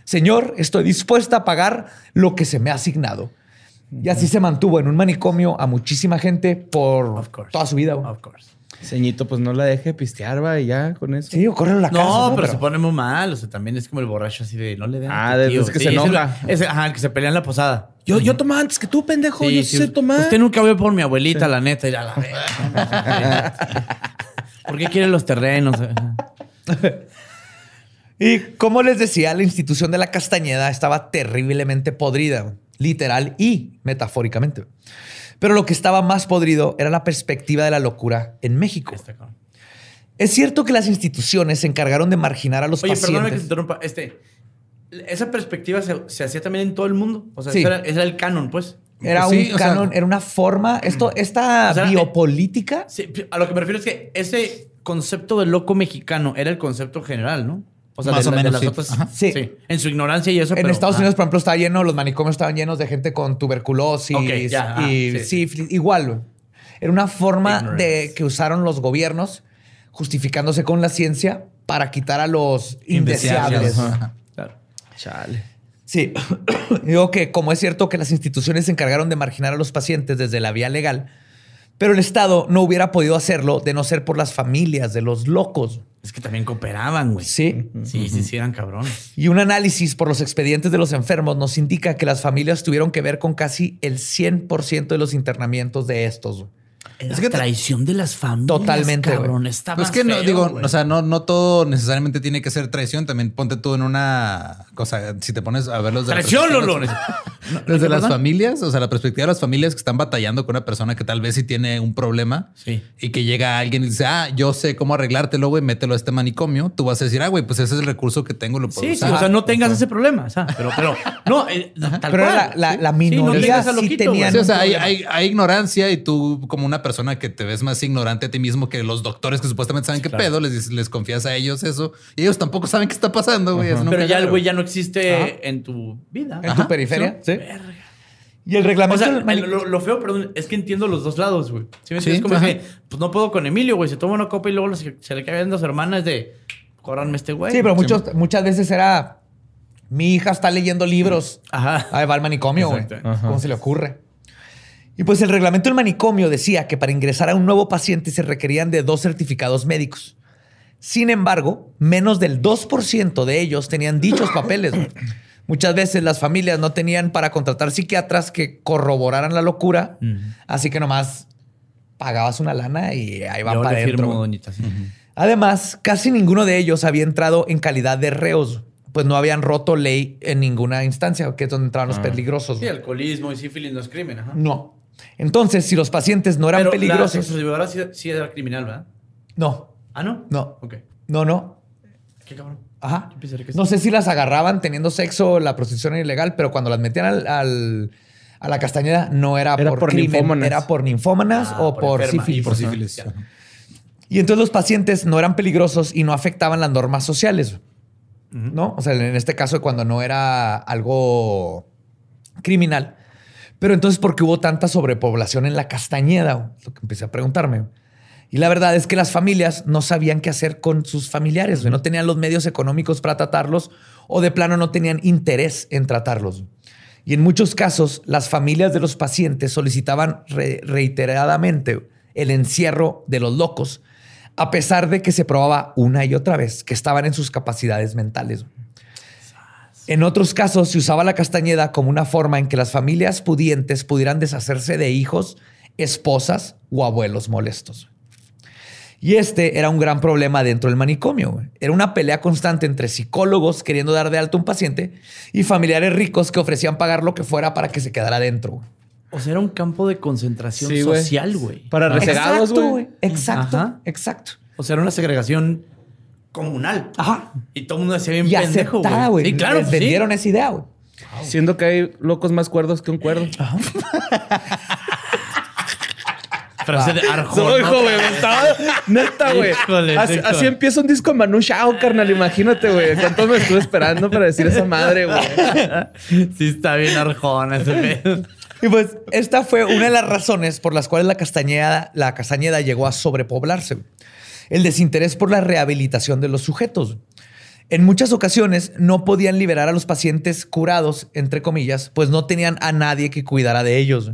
Señor, estoy dispuesta a pagar lo que se me ha asignado. Y así se mantuvo en un manicomio a muchísima gente por toda su vida. Of course. Ceñito, pues no la deje pistear, va, y ya con eso. Sí, o córrelo a la casa. No, pero, se pone muy mal. O sea, también es como el borracho así de no le den. Ah, de- es que se enoja. ese- ajá, que se pelea en la posada. Yo, yo tomaba antes que tú, pendejo. yo sí sé tomar. Usted nunca vio por mi abuelita, la neta. Y a la verga. ¿Por qué quiere los terrenos? Y como les decía, la institución de la Castañeda estaba terriblemente podrida, literal y metafóricamente. Pero lo que estaba más podrido era la perspectiva de la locura en México. Es cierto que las instituciones se encargaron de marginar a los Oye, perdóname que te pacientes. interrumpa. Este, esa perspectiva se, se hacía también en todo el mundo. O sea, Sí. ese, era, ese era el canon, pues. Era Sí, un sea- canon, era una forma. Esto, esta O sea, biopolítica. Sí, a lo que me refiero es que ese concepto de loco mexicano era el concepto general, ¿no? O sea, Más de, o de menos, las sí. otras. Sí. Sí. En su ignorancia y eso. En pero- Estados ah. Unidos, por ejemplo, estaba lleno, los manicomios estaban llenos de gente con tuberculosis ya, ah, y sí. Igual. Era una forma Ignorance. de que usaron los gobiernos justificándose con la ciencia para quitar a los indeseables. Claro. Chale. Sí, digo que como es cierto que las instituciones se encargaron de marginar a los pacientes desde la vía legal, pero el Estado no hubiera podido hacerlo de no ser por las familias de los locos. Es que también cooperaban, güey. Sí. Sí, sí, sí, eran cabrones. Y un análisis por los expedientes de los enfermos nos indica que las familias tuvieron que ver con casi el 100% de los internamientos de estos. Es que- traición de las familias. Totalmente, cabrón. Está Pues más es que no, feo, digo, o sea, no, no todo necesariamente tiene que ser traición. También ponte tú en una cosa. Si te pones a ver los de Traición, perspectiva- Desde las perdón? familias, o sea, la perspectiva de las familias que están batallando con una persona que tal vez sí tiene un problema Sí. y que llega alguien y dice, ah, yo sé cómo arreglártelo, güey, mételo a este manicomio. Tú vas a decir, ah, güey, pues ese es el recurso que tengo, lo puedo Sí, sí, usar. o sea, no tengas ese problema. o sea, pero, pero, no, eh, tal Pero cual, la- la- sí. la Sí, no minoría sí loquito, tenían- Sí, o sea, hay, hay- hay ignorancia y tú como una persona que te ves más ignorante a ti mismo que los doctores que supuestamente saben qué pedo, les, dices- les confías a ellos eso y ellos tampoco saben qué está pasando, güey. Pero ya el güey ya no existe en tu vida. En Ajá. tu periferia. Sí. Sí. Y el O reglamento. sea, el- lo, lo feo, perdón, es que entiendo los dos lados, güey. ¿Sí me Sí, entiendes? Como ajá. que, pues no puedo con Emilio, güey. Se toma una copa y luego se, se le cae viendo a su hermana. Es de, córranme este güey. sí, pero muchos, muchas veces era. Mi hija está leyendo libros. Ajá. Ahí va al manicomio, güey. ¿Cómo se le ocurre? Y pues el reglamento del manicomio decía que para ingresar a un nuevo paciente se requerían de dos certificados médicos. Sin embargo, menos del 2% de ellos tenían dichos papeles. güey. Muchas veces las familias no tenían para contratar psiquiatras que corroboraran la locura, así que nomás pagabas una lana y ahí Yo para adentro. sí. Además, casi ninguno de ellos había entrado en calidad de reos, pues no habían roto ley en ninguna instancia, que es donde entraban los peligrosos. Sí, alcoholismo y sífilis no es crimen. Ajá. No. Entonces, si los pacientes no eran Pero peligrosos. la sí, sí era criminal, ¿verdad? No, Ah, ¿no? no, Ok. no, no. Qué cabrón. Ajá. Yo pensaría que No sí. sé si las agarraban teniendo sexo, la prostitución era ilegal, pero cuando las metían al, al- a la castañeda no era, Era por, por crimen, ninfómanas. era por ninfómanas Ah, o por sífilis. Y por sífilis. Y entonces los pacientes no eran peligrosos y no afectaban las normas sociales. ¿No? O sea, en este caso, cuando no era algo criminal. Pero entonces, ¿por qué hubo tanta sobrepoblación en la Castañeda? Lo que empecé a preguntarme. Y la verdad es que las familias no sabían qué hacer con sus familiares. No tenían los medios económicos para tratarlos o de plano no tenían interés en tratarlos. Y en muchos casos, las familias de los pacientes solicitaban re- reiteradamente el encierro de los locos, a pesar de que se probaba una y otra vez que estaban en sus capacidades mentales. En otros casos se usaba la castañeda como una forma en que las familias pudientes pudieran deshacerse de hijos, esposas o abuelos molestos. Y este era un gran problema dentro del manicomio. güey. Era una pelea constante entre psicólogos queriendo dar de alta a un paciente y familiares ricos que ofrecían pagar lo que fuera para que se quedara dentro. güey. O sea, era un campo de concentración Sí, social, güey. Para resegados, güey. Exacto, Ajá. exacto. O sea, era una segregación comunal. Ajá. Y todo el mundo decía bien Y pendejo, aceptada, güey. Sí, claro. Les pues sí. vendieron esa idea, güey. Siendo que hay locos más cuerdos que un cuerdo. Frase de Arjona. No, hijo, güey, estaba neta, güey. Así, empieza un disco Manu Chao, carnal. Imagínate, güey. Cuánto me estuve esperando para decir esa madre, güey. Sí, está bien Arjona ese pedo. Y pues esta fue una de las razones por las cuales la castañeda, la castañeda llegó a sobrepoblarse. El desinterés por la rehabilitación de los sujetos. En muchas ocasiones no podían liberar a los pacientes curados, entre comillas, pues no tenían a nadie que cuidara de ellos.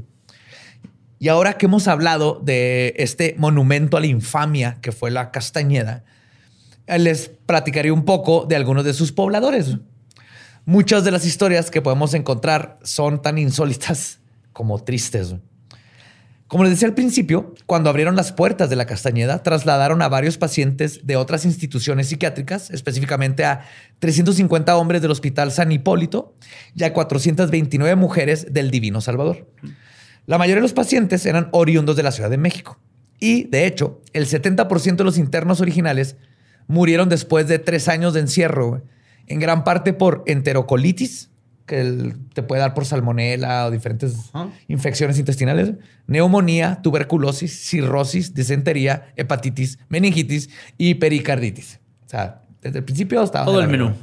Y ahora que hemos hablado de este monumento a la infamia que fue la Castañeda, eh, les platicaré un poco de algunos de sus pobladores. Muchas de las historias que podemos encontrar son tan insólitas como tristes. Como les decía al principio, cuando abrieron las puertas de la Castañeda, trasladaron a varios pacientes de otras instituciones psiquiátricas, específicamente a 350 hombres del Hospital San Hipólito y a 429 mujeres del Divino Salvador. La mayoría de los pacientes eran oriundos de la Ciudad de México. Y, de hecho, el 70% de los internos originales murieron después de tres años de encierro, güey, en gran parte por enterocolitis, que te puede dar por salmonela o diferentes infecciones intestinales, neumonía, tuberculosis, cirrosis, disentería, hepatitis, meningitis y pericarditis. O sea, desde el principio estaba... Todo el menú.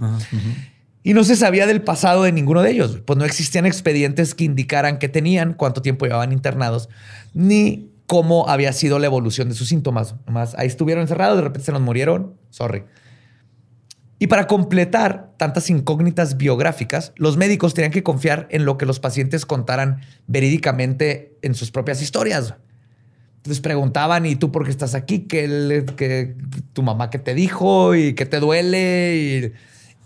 Y no se sabía del pasado de ninguno de ellos, pues no existían expedientes que indicaran qué tenían, cuánto tiempo llevaban internados, ni cómo había sido la evolución de sus síntomas. Nomás ahí estuvieron encerrados, de repente se nos murieron, sorry. Y para completar tantas incógnitas biográficas, los médicos tenían que confiar en lo que los pacientes contaran verídicamente en sus propias historias. Les preguntaban, ¿y tú por qué estás aquí? ¿Qué, qué- tu mamá qué te dijo? ¿Y qué te duele?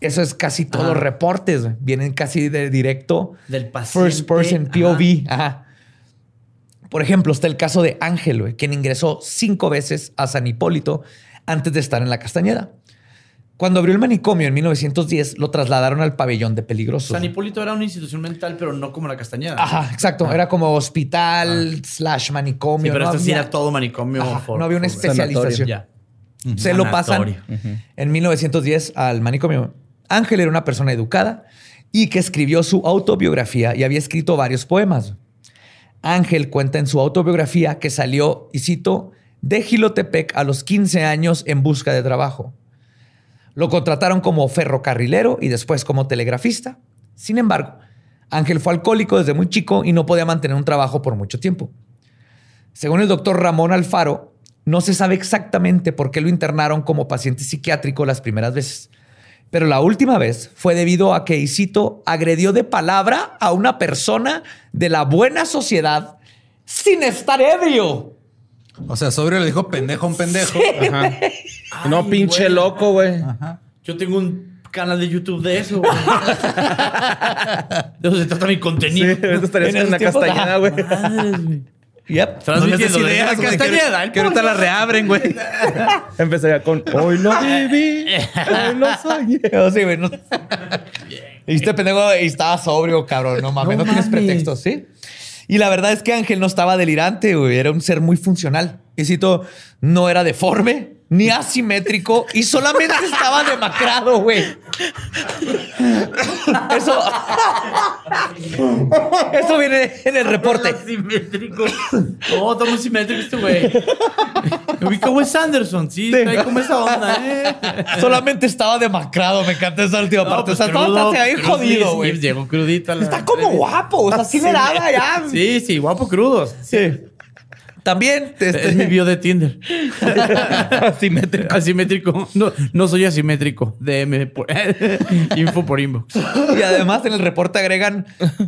Eso es casi todos Ajá. los reportes. Vienen casi de directo. Del paciente. First person, POV. Ajá. Por ejemplo, está el caso de Ángel, quien ingresó cinco veces a San Hipólito antes de estar en la Castañeda. Cuando abrió el manicomio en 1910, lo trasladaron al pabellón de peligrosos. San Hipólito era una institución mental, pero no como la Castañeda. Ajá, exacto. Era como hospital slash manicomio. Sí, pero no esto sí había- era todo manicomio. Ajá, for- no había una especialización. Se lo pasan Sanatorio. en 1910 al manicomio. Ángel era una persona educada y que escribió su autobiografía y había escrito varios poemas. Ángel cuenta en su autobiografía que salió, y cito, de Gilotepec a los 15 años en busca de trabajo. Lo contrataron como ferrocarrilero y después como telegrafista. Sin embargo, Ángel fue alcohólico desde muy chico y no podía mantener un trabajo por mucho tiempo. Según el doctor Ramón Alfaro, no se sabe exactamente por qué lo internaron como paciente psiquiátrico las primeras veces. Pero la última vez fue debido a que Isito agredió de palabra a una persona de la buena sociedad sin estar ebrio. O sea, sobrio le dijo pendejo a un pendejo. Ajá. no, pinche güey. loco, güey. Yo tengo un canal de YouTube de eso. güey. de eso se trata mi Sí, contenido. ahorita estarías En en la tiempos, castañeda, güey. Yep. No Transmitiendo desde ideas, la güey, que- Castañeda. el Que ahorita la reabren, güey. Empezaría con Hoy lo viví, hoy lo soñé. Yo sí, güey, no- Y este pendejo y estaba sobrio, cabrón. No mames, no, No tienes pretextos, ¿sí? Y la verdad es que Ángel no estaba delirante, güey. Era un ser muy funcional. Y cito, no era deforme, ni asimétrico, y solamente estaba demacrado, güey. Eso. Eso viene en el reporte. Simétrico. No, está muy simétrico este güey. Me ubica Wes Anderson, sí, trae como esa onda, ¿eh? Solamente estaba demacrado. Me encanta esa última No, parte. pues o sea, estaba crudo, estaba ahí jodido, sí, güey. sí, Llegó crudito a la Está como guapo. O sea, sí le daba ya. Sí, sí, guapo crudo. Sí. También. este, Es mi bio de Tinder. asimétrico. Asimétrico. No, no soy asimétrico. DM por info por inbox. Y además en el reporte agregan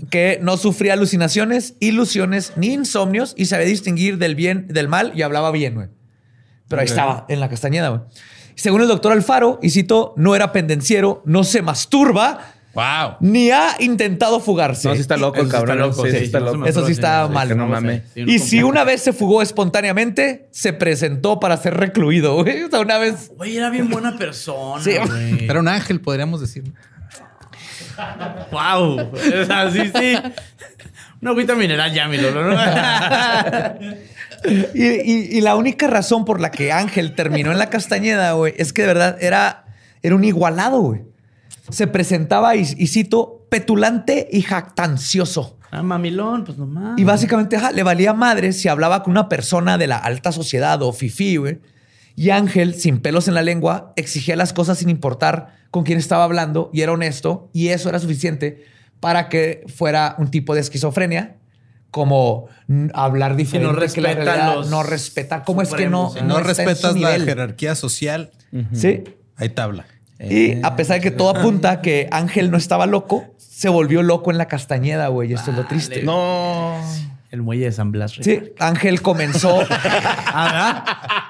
que no sufría alucinaciones, ilusiones ni insomnios y sabía distinguir del bien del mal y hablaba bien, güey. Pero ahí estaba, en la castañeda, güey. Según el doctor Alfaro, y cito, no era pendenciero, no se masturba, Wow. ni ha intentado fugarse. No, sí está loco el Eso sí está cabrón. Sí, está loco. Eso sí está mal. que no mames. sí, Y si una vez se fugó espontáneamente, se presentó para ser recluido, güey. O sea, una vez... Güey, era bien buena persona, Sí. güey. Era un ángel, podríamos decir. Wow. O sea, sí, sí. Una agüita mineral ya, mi Lolo, ¿no? Y, y- y la única razón por la que Ángel terminó en la Castañeda, güey, es que de verdad era, era un igualado, güey. Se presentaba, y, y cito, petulante y jactancioso. Ah, mamilón, pues nomás. Y básicamente ajá, le valía madre si hablaba con una persona de la alta sociedad o fifí, güey. Y Ángel, sin pelos en la lengua, exigía las cosas sin importar con quién estaba hablando y era honesto. Y eso era suficiente para que fuera un tipo de esquizofrenia, como hablar diferente. no que la respeta realidad, los no respeta. ¿Cómo es que no? no, respetas la jerarquía social, Sí. hay tabla. Y a pesar de que todo apunta que Ángel no estaba loco, se volvió loco en la Castañeda, güey. y Esto es lo triste. No. El muelle de San Blas. Sí, Ángel comenzó. Ah,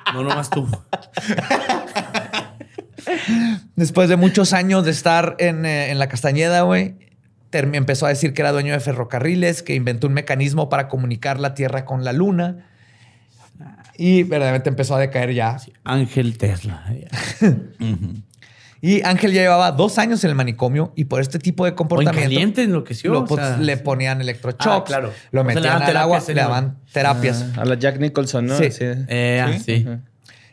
¿verdad? No, nomás tú. Después de muchos años de estar en, eh, en la Castañeda, güey, empezó a decir que era dueño de ferrocarriles, que inventó un mecanismo para comunicar la Tierra con la Luna. Y verdaderamente empezó a decaer ya. Ángel Tesla. Y Ángel ya llevaba dos años en el manicomio y por este tipo de O comportamiento caliente enloqueció. lo o sea, le ponían electroshocks, Ah, claro. lo O sea, le metían al agua, terapias, le ¿no? daban terapias. A la Jack Nicholson, ¿no? Sí. Sí. Eh, ah, sí.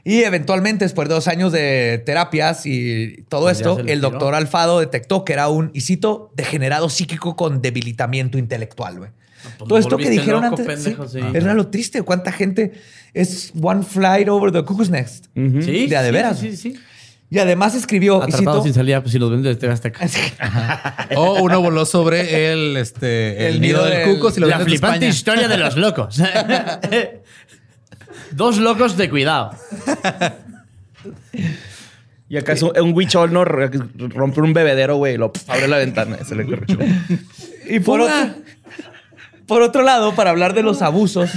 Y eventualmente, después de dos años de terapias y todo Pues esto, le el tiró. doctor Alfado detectó que era un, y cito, degenerado psíquico con debilitamiento intelectual, güey. pues todo esto que dijeron loco, antes pendejo, sí, sí. era lo triste. ¿Cuánta gente es one flight over the cuckoo's nest? Sí, De a de sí, veras. Sí, sí, sí. Y además escribió, y Atrapado cito, sin salida, pues si los vendes de hasta acá. O uno voló sobre el, este, el, El nido nido del del- cuco si lo La de flipante historia de los locos. Dos locos de cuidado. Y acá es un, huichol, ¿no? Rompe un bebedero, güey. y Lo abre la ventana. Se le. Y por otro, por otro lado, para hablar de los abusos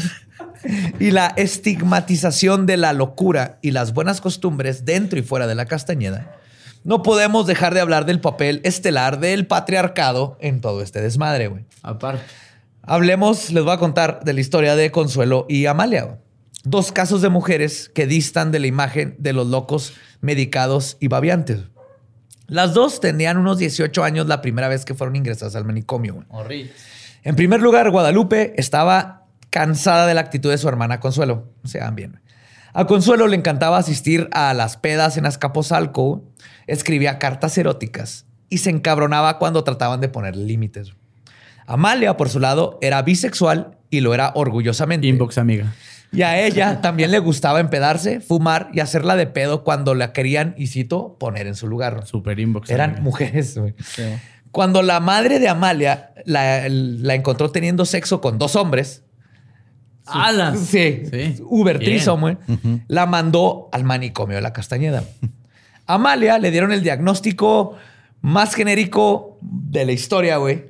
y la estigmatización de la locura y las buenas costumbres dentro y fuera de la Castañeda, no podemos dejar de hablar del papel estelar del patriarcado en todo este desmadre, güey. Aparte. Hablemos, les voy a contar de la historia de Consuelo y Amalia. Dos casos de mujeres que distan de la imagen de los locos medicados y babiantes. Las dos tenían unos 18 años la primera vez que fueron ingresadas al manicomio. En primer lugar, Guadalupe estaba cansada de la actitud de su hermana Consuelo. Se dan bien. A Consuelo le encantaba asistir a las pedas en Azcapotzalco, escribía cartas eróticas y se encabronaba cuando trataban de poner límites. Amalia, por su lado, era bisexual y lo era orgullosamente. Inbox, amiga. Y a ella también le gustaba empedarse, fumar y hacerla de pedo cuando la querían, y cito, poner en su lugar. Super inbox. Eran amiga. mujeres, güey. Cuando la madre de Amalia la, la encontró teniendo sexo con dos hombres, ¡Alas! sí, Sí. Uber güey, la mandó al manicomio de la Castañeda. Amalia le dieron el diagnóstico más genérico de la historia, güey,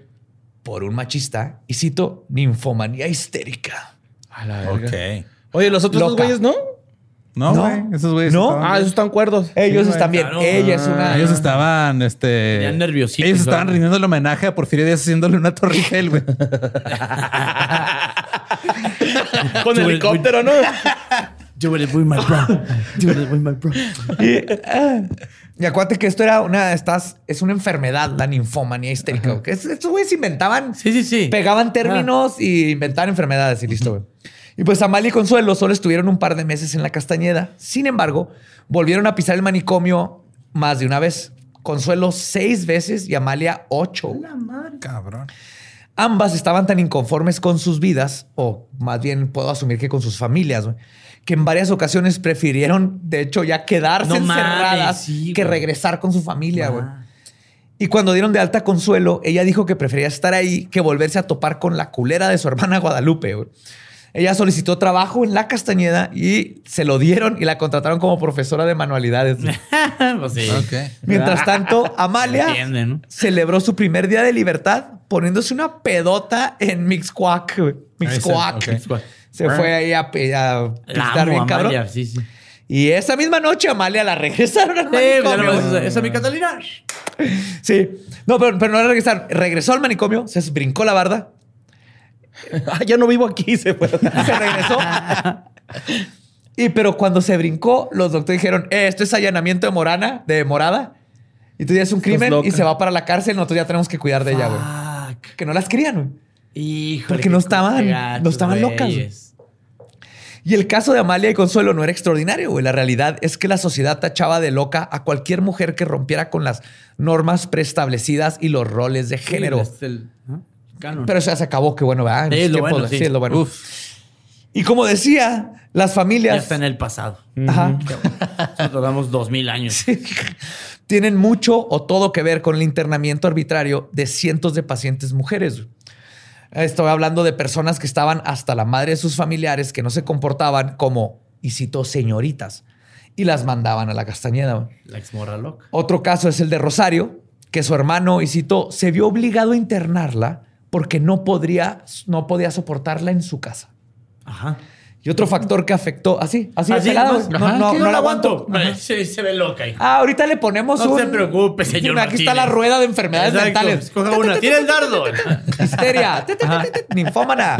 por un machista, y cito, ninfomanía histérica. A la verga. Ok. Oye, los otros dos güeyes, ¿no? No, No. Esos güeyes No. estaban Ah, esos están cuerdos. Ellos Sí, están bien. claro. Ella es una... Ah, Ellos estaban, este. Tenían nerviositos, Ellos estaban rindiendo el homenaje a Porfirio Díaz haciéndole una torre Eiffel, güey. Con helicóptero, ¿no? You will be my bro. You will be my bro. Y, ah, y acuérdate que esto era una, estás, es una enfermedad, la ninfomanía histérica. Que es- estos güeyes inventaban, Sí, sí, sí. pegaban términos y inventaban enfermedades y listo, güey. Y pues Amalia y Consuelo solo estuvieron un par de meses en la Castañeda. Sin embargo, volvieron a pisar el manicomio más de una vez. Consuelo seis veces y Amalia ocho. Cabrón. Ambas estaban tan inconformes con sus vidas, o más bien puedo asumir que con sus familias, que en varias ocasiones prefirieron, de hecho, ya quedarse No mames, encerradas sí, que regresar con su familia, güey. Y cuando dieron de alta Consuelo, ella dijo que prefería estar ahí que volverse a topar con la culera de su hermana Guadalupe. güey. Ella solicitó trabajo en la Castañeda y se lo dieron y la contrataron como profesora de manualidades. Pues sí. Mientras tanto, Amalia Entiende, ¿no? celebró su primer día de libertad poniéndose una pedota en. Mixcoac. Ahí se- fue ahí a, a pistar bien cabrón. Amalia, Sí, sí. Y esa misma noche Amalia la regresaron al Sí, pues, manicomio. nomás, güey. esa es mi Catalina. Sí. No, pero, pero no la regresaron. Regresó al manicomio, se brincó la barda, Ah, ya no vivo aquí, se fue. se regresó. y pero cuando se brincó, los doctores dijeron, eh, esto es allanamiento de morana, de morada. Y tú ya es un crimen y se va para la cárcel. Nosotros ya tenemos que cuidar de ella, güey. Que no las querían, güey. Híjole. Porque no estaban- no estaban locas. Y el caso de Amalia y Consuelo no era extraordinario, güey. La realidad es que la sociedad tachaba de loca a cualquier mujer que rompiera con las normas preestablecidas y los roles de género. El- ¿no? Canon. Pero eso ya se acabó, que bueno, ¿verdad? Sí, es lo tiempos, bueno, sí. sí, es lo bueno. Y como decía, las ya familias está en el pasado. ajá, Nosotros damos dos mil años. tienen mucho o todo que ver con el internamiento arbitrario de cientos de pacientes mujeres. Estoy hablando de personas que estaban hasta la madre de sus familiares que no se comportaban como, y cito, señoritas, y las mandaban a la castañeda. La ex. Otro caso es el de Rosario, que su hermano, y cito, se vio obligado a internarla porque no, podría, no podía soportarla en su casa. Ajá. Y otro factor que afectó, así, así, Así, pelada, no, no, no, no la aguanto. Vale, Sí, se ve loca ahí. Ah, ahorita le ponemos No un... se preocupe, señor Aquí está la rueda de enfermedades Exacto. mentales. Escoja una. Tira el dardo. Histeria. Te, te, te, te, te, Ninfómana.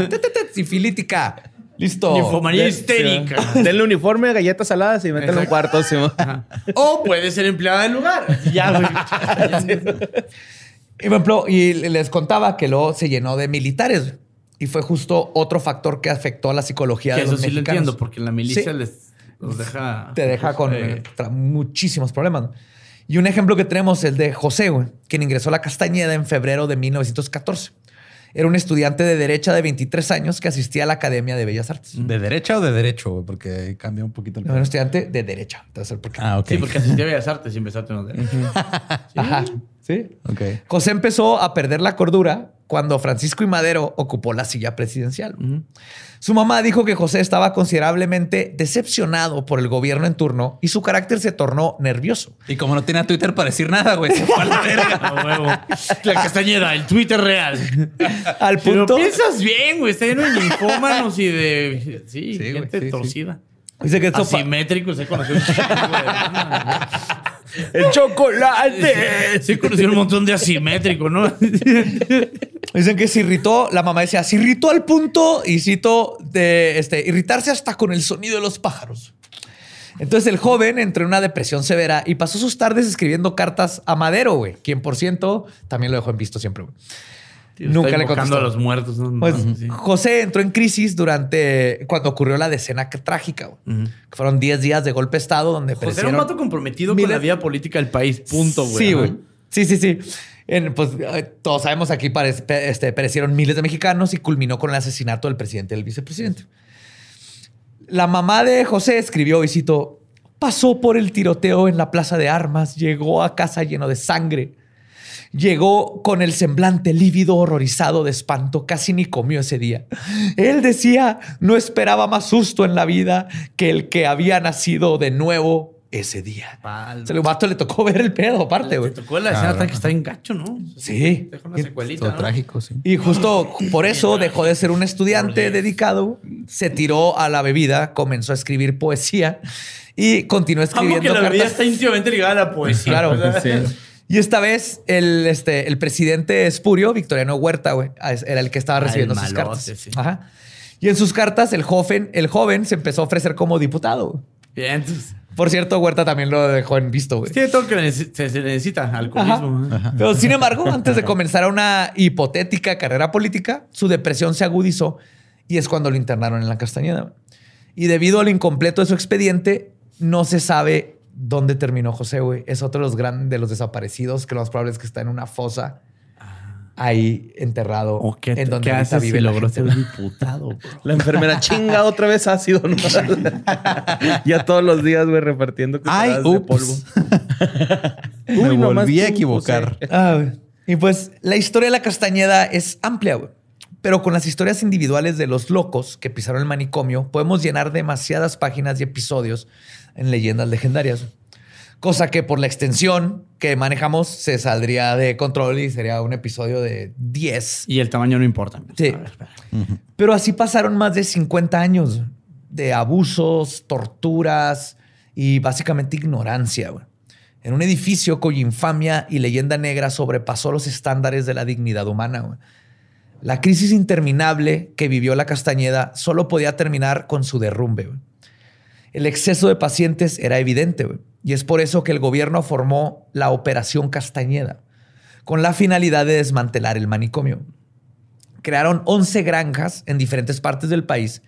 Sifilítica. Listo. Ninfomanía histérica. Denle uniforme, galletas saladas y mételo en un cuarto. O puede ser empleada del lugar. Ya, güey. Y, por ejemplo, y les contaba que luego se llenó de militares. Y fue justo otro factor que afectó a la psicología Que de eso los sí lo entiendo, porque en la milicia Sí. les los deja. te deja con Eh, eh, muchísimos problemas. Y un ejemplo que tenemos es el de José, güey, quien ingresó a la Castañeda en febrero de 1914. Era un estudiante de derecha de 23 años que asistía a la Academia de Bellas Artes. ¿De derecha o de derecho? güey? Porque cambia un poquito el Era un estudiante de derecha. Entonces, ¿por qué? Ah, ok. Sí, porque asistí a Bellas Artes y empezaste a no Ajá. Sí. Ok. José empezó a perder la cordura cuando Francisco y Madero ocupó la silla presidencial. Su mamá dijo que José estaba considerablemente decepcionado por el gobierno en turno y su carácter se tornó nervioso. Y como no tenía Twitter para decir nada, güey, se fue a la verga. A huevo. La castañeda, el Twitter real. Al Pero punto, piensas bien, güey. Está lleno de linfómanos y de. Sí, Sí, güey, gente sí, sí. torcida. dice que esto Asimétrico, se conoció un de banda, ¡El chocolate! Sí, conoció un montón de asimétrico, ¿no? Dicen que se irritó, la mamá decía, se irritó al punto, y cito, de este, irritarse hasta con el sonido de los pájaros. Entonces el joven entró en una depresión severa y pasó sus tardes escribiendo cartas a Madero, güey, quien por ciento también lo dejó en visto siempre, güey. Nunca le contestó. a los muertos. ¿no? Pues. José entró en crisis durante cuando ocurrió la decena trágica. Que fueron 10 días de golpe de estado donde José era un vato comprometido con la vida política del país. Punto, güey. Sí, güey. Sí, sí, sí. En, pues todos sabemos aquí este, perecieron miles de mexicanos y culminó con el asesinato del presidente y del vicepresidente. La mamá de José escribió, y cito, pasó por el tiroteo en la plaza de armas, llegó a casa lleno de sangre. Llegó con el semblante lívido, horrorizado de espanto, casi ni comió ese día. Él decía, no esperaba más susto en la vida que el que había nacido de nuevo ese día. Se le vato le tocó ver el pedo, aparte, güey. Te tocó la escena tan que está en gacho, ¿no? Sí. Deja una secuelita. Todo ¿no? trágico, sí. Y justo por eso dejó de ser un estudiante dedicado, se tiró a la bebida, comenzó a escribir poesía y continuó escribiendo que la bebida cartas. está íntimamente ligada a la poesía. Claro. Sea, Y esta vez el, este, el presidente espurio, Victoriano Huerta, güey, era el que estaba Ah, recibiendo sus malote, cartas. sí. Ajá. Y en sus cartas el joven, el joven se empezó a ofrecer como diputado. Bien, entonces. Por cierto, Huerta también lo dejó en visto, güey. Tiene todo que se, se necesita. Alcoholismo. Pero sin embargo, antes de comenzar una hipotética carrera política, su depresión se agudizó y es cuando lo internaron en la Castañeda. Y debido al incompleto de su expediente, no se sabe dónde terminó José, güey. Es otro de los grandes de los desaparecidos, que lo más probable es que está en una fosa ahí enterrado ¿O qué, en donde qué haces vive si logró ser diputado? bro? La enfermera chinga otra vez ácido. ¿no? ya todos los días, güey, repartiendo Ay, de polvo. Me Uy, volví a equivocar. Ah, y pues la historia de la Castañeda es amplia, güey. Pero con las historias individuales de los locos que pisaron el manicomio, podemos llenar demasiadas páginas y episodios en leyendas legendarias. Cosa que por la extensión que manejamos se saldría de control y sería un episodio de 10. Y el tamaño no importa. Sí. A ver, espera. Pero así pasaron más de 50 años de abusos, torturas y básicamente ignorancia. güey. En un edificio cuya infamia y leyenda negra sobrepasó los estándares de la dignidad humana. güey. La crisis interminable que vivió la Castañeda solo podía terminar con su derrumbe. güey. El exceso de pacientes era evidente y es por eso que el gobierno formó la Operación Castañeda con la finalidad de desmantelar el manicomio crearon 11 granjas en diferentes partes del país,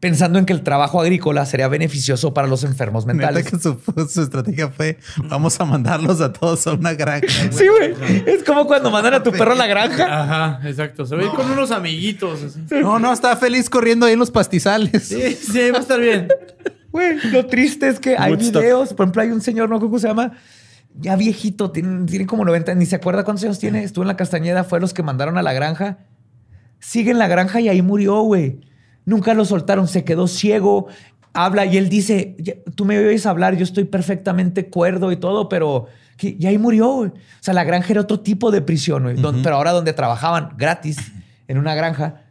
pensando en que el trabajo agrícola sería beneficioso para los enfermos Neta mentales. que su, su estrategia fue vamos a mandarlos a todos a una granja. güey. Sí, güey. Es como cuando mandan a tu perro a la granja. Ajá, exacto. Se ve con unos amiguitos. así. No, no, estaba feliz corriendo ahí en los pastizales. Sí, sí, va a estar bien. Güey, lo triste es que hay Woodstock. videos. Por ejemplo, hay un señor, no cómo se llama, ya viejito, tiene, tiene como 90, ni se acuerda cuántos años tiene. Estuvo en la Castañeda, fue los que mandaron a la granja. Sigue en la granja y ahí murió, güey. Nunca lo soltaron, se quedó ciego. Habla y él dice, "Ya- tú me oyes hablar, yo estoy perfectamente cuerdo y todo, pero... que- Y ahí murió, güey. O sea, la granja era otro tipo de prisión, güey. Pero ahora donde trabajaban gratis en una granja,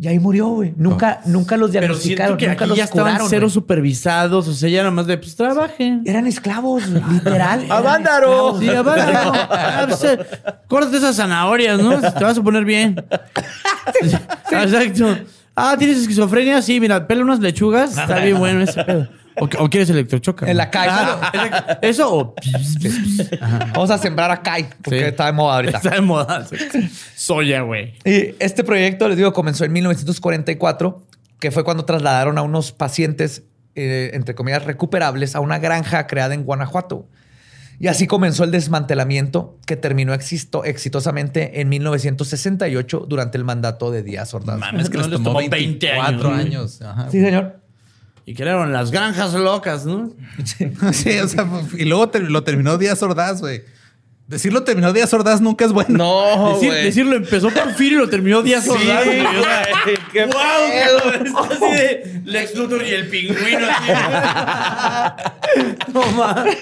y ahí murió, güey. Nunca, nunca los Pero diagnosticaron, siento que nunca aquí los ya estaban curaron. cero supervisados. O sea, ya nada más de, pues, trabajen. Eran esclavos, literal. eran ¡Avándaro! Sí, abajo. Ah, pues, eh, Córtate esas zanahorias, ¿no? Te vas a poner bien. Exacto. Ah, ¿tienes esquizofrenia? Sí, mira, pela unas lechugas. Está bien bueno ese pedo. O, o quieres electrochoca. En la calle. Ah. Eso o... Vamos a sembrar a Kai, porque Sí. está de moda ahorita. Está de moda. Soya, güey. Y este proyecto, les digo, comenzó en 1944, que fue cuando trasladaron a unos pacientes, eh, entre comillas, recuperables a una granja creada en Guanajuato. Y así comenzó el desmantelamiento que terminó existo- exitosamente en 1968 durante el mandato de Díaz Ordaz. Mames, que No les les tomó tomó 20 24 años, años. Ajá. Sí, señor. Y crearon las granjas locas, ¿no? Sí, o sea, y luego lo terminó Díaz Ordaz, güey. Decirlo terminó Díaz Ordaz nunca es bueno. No, Decir- decirlo empezó Porfirio y lo terminó Díaz Sí, Ordaz. sea, güey, qué ¡Wow! pedo. Está así de Lex Luthor y el pingüino. así. no mames.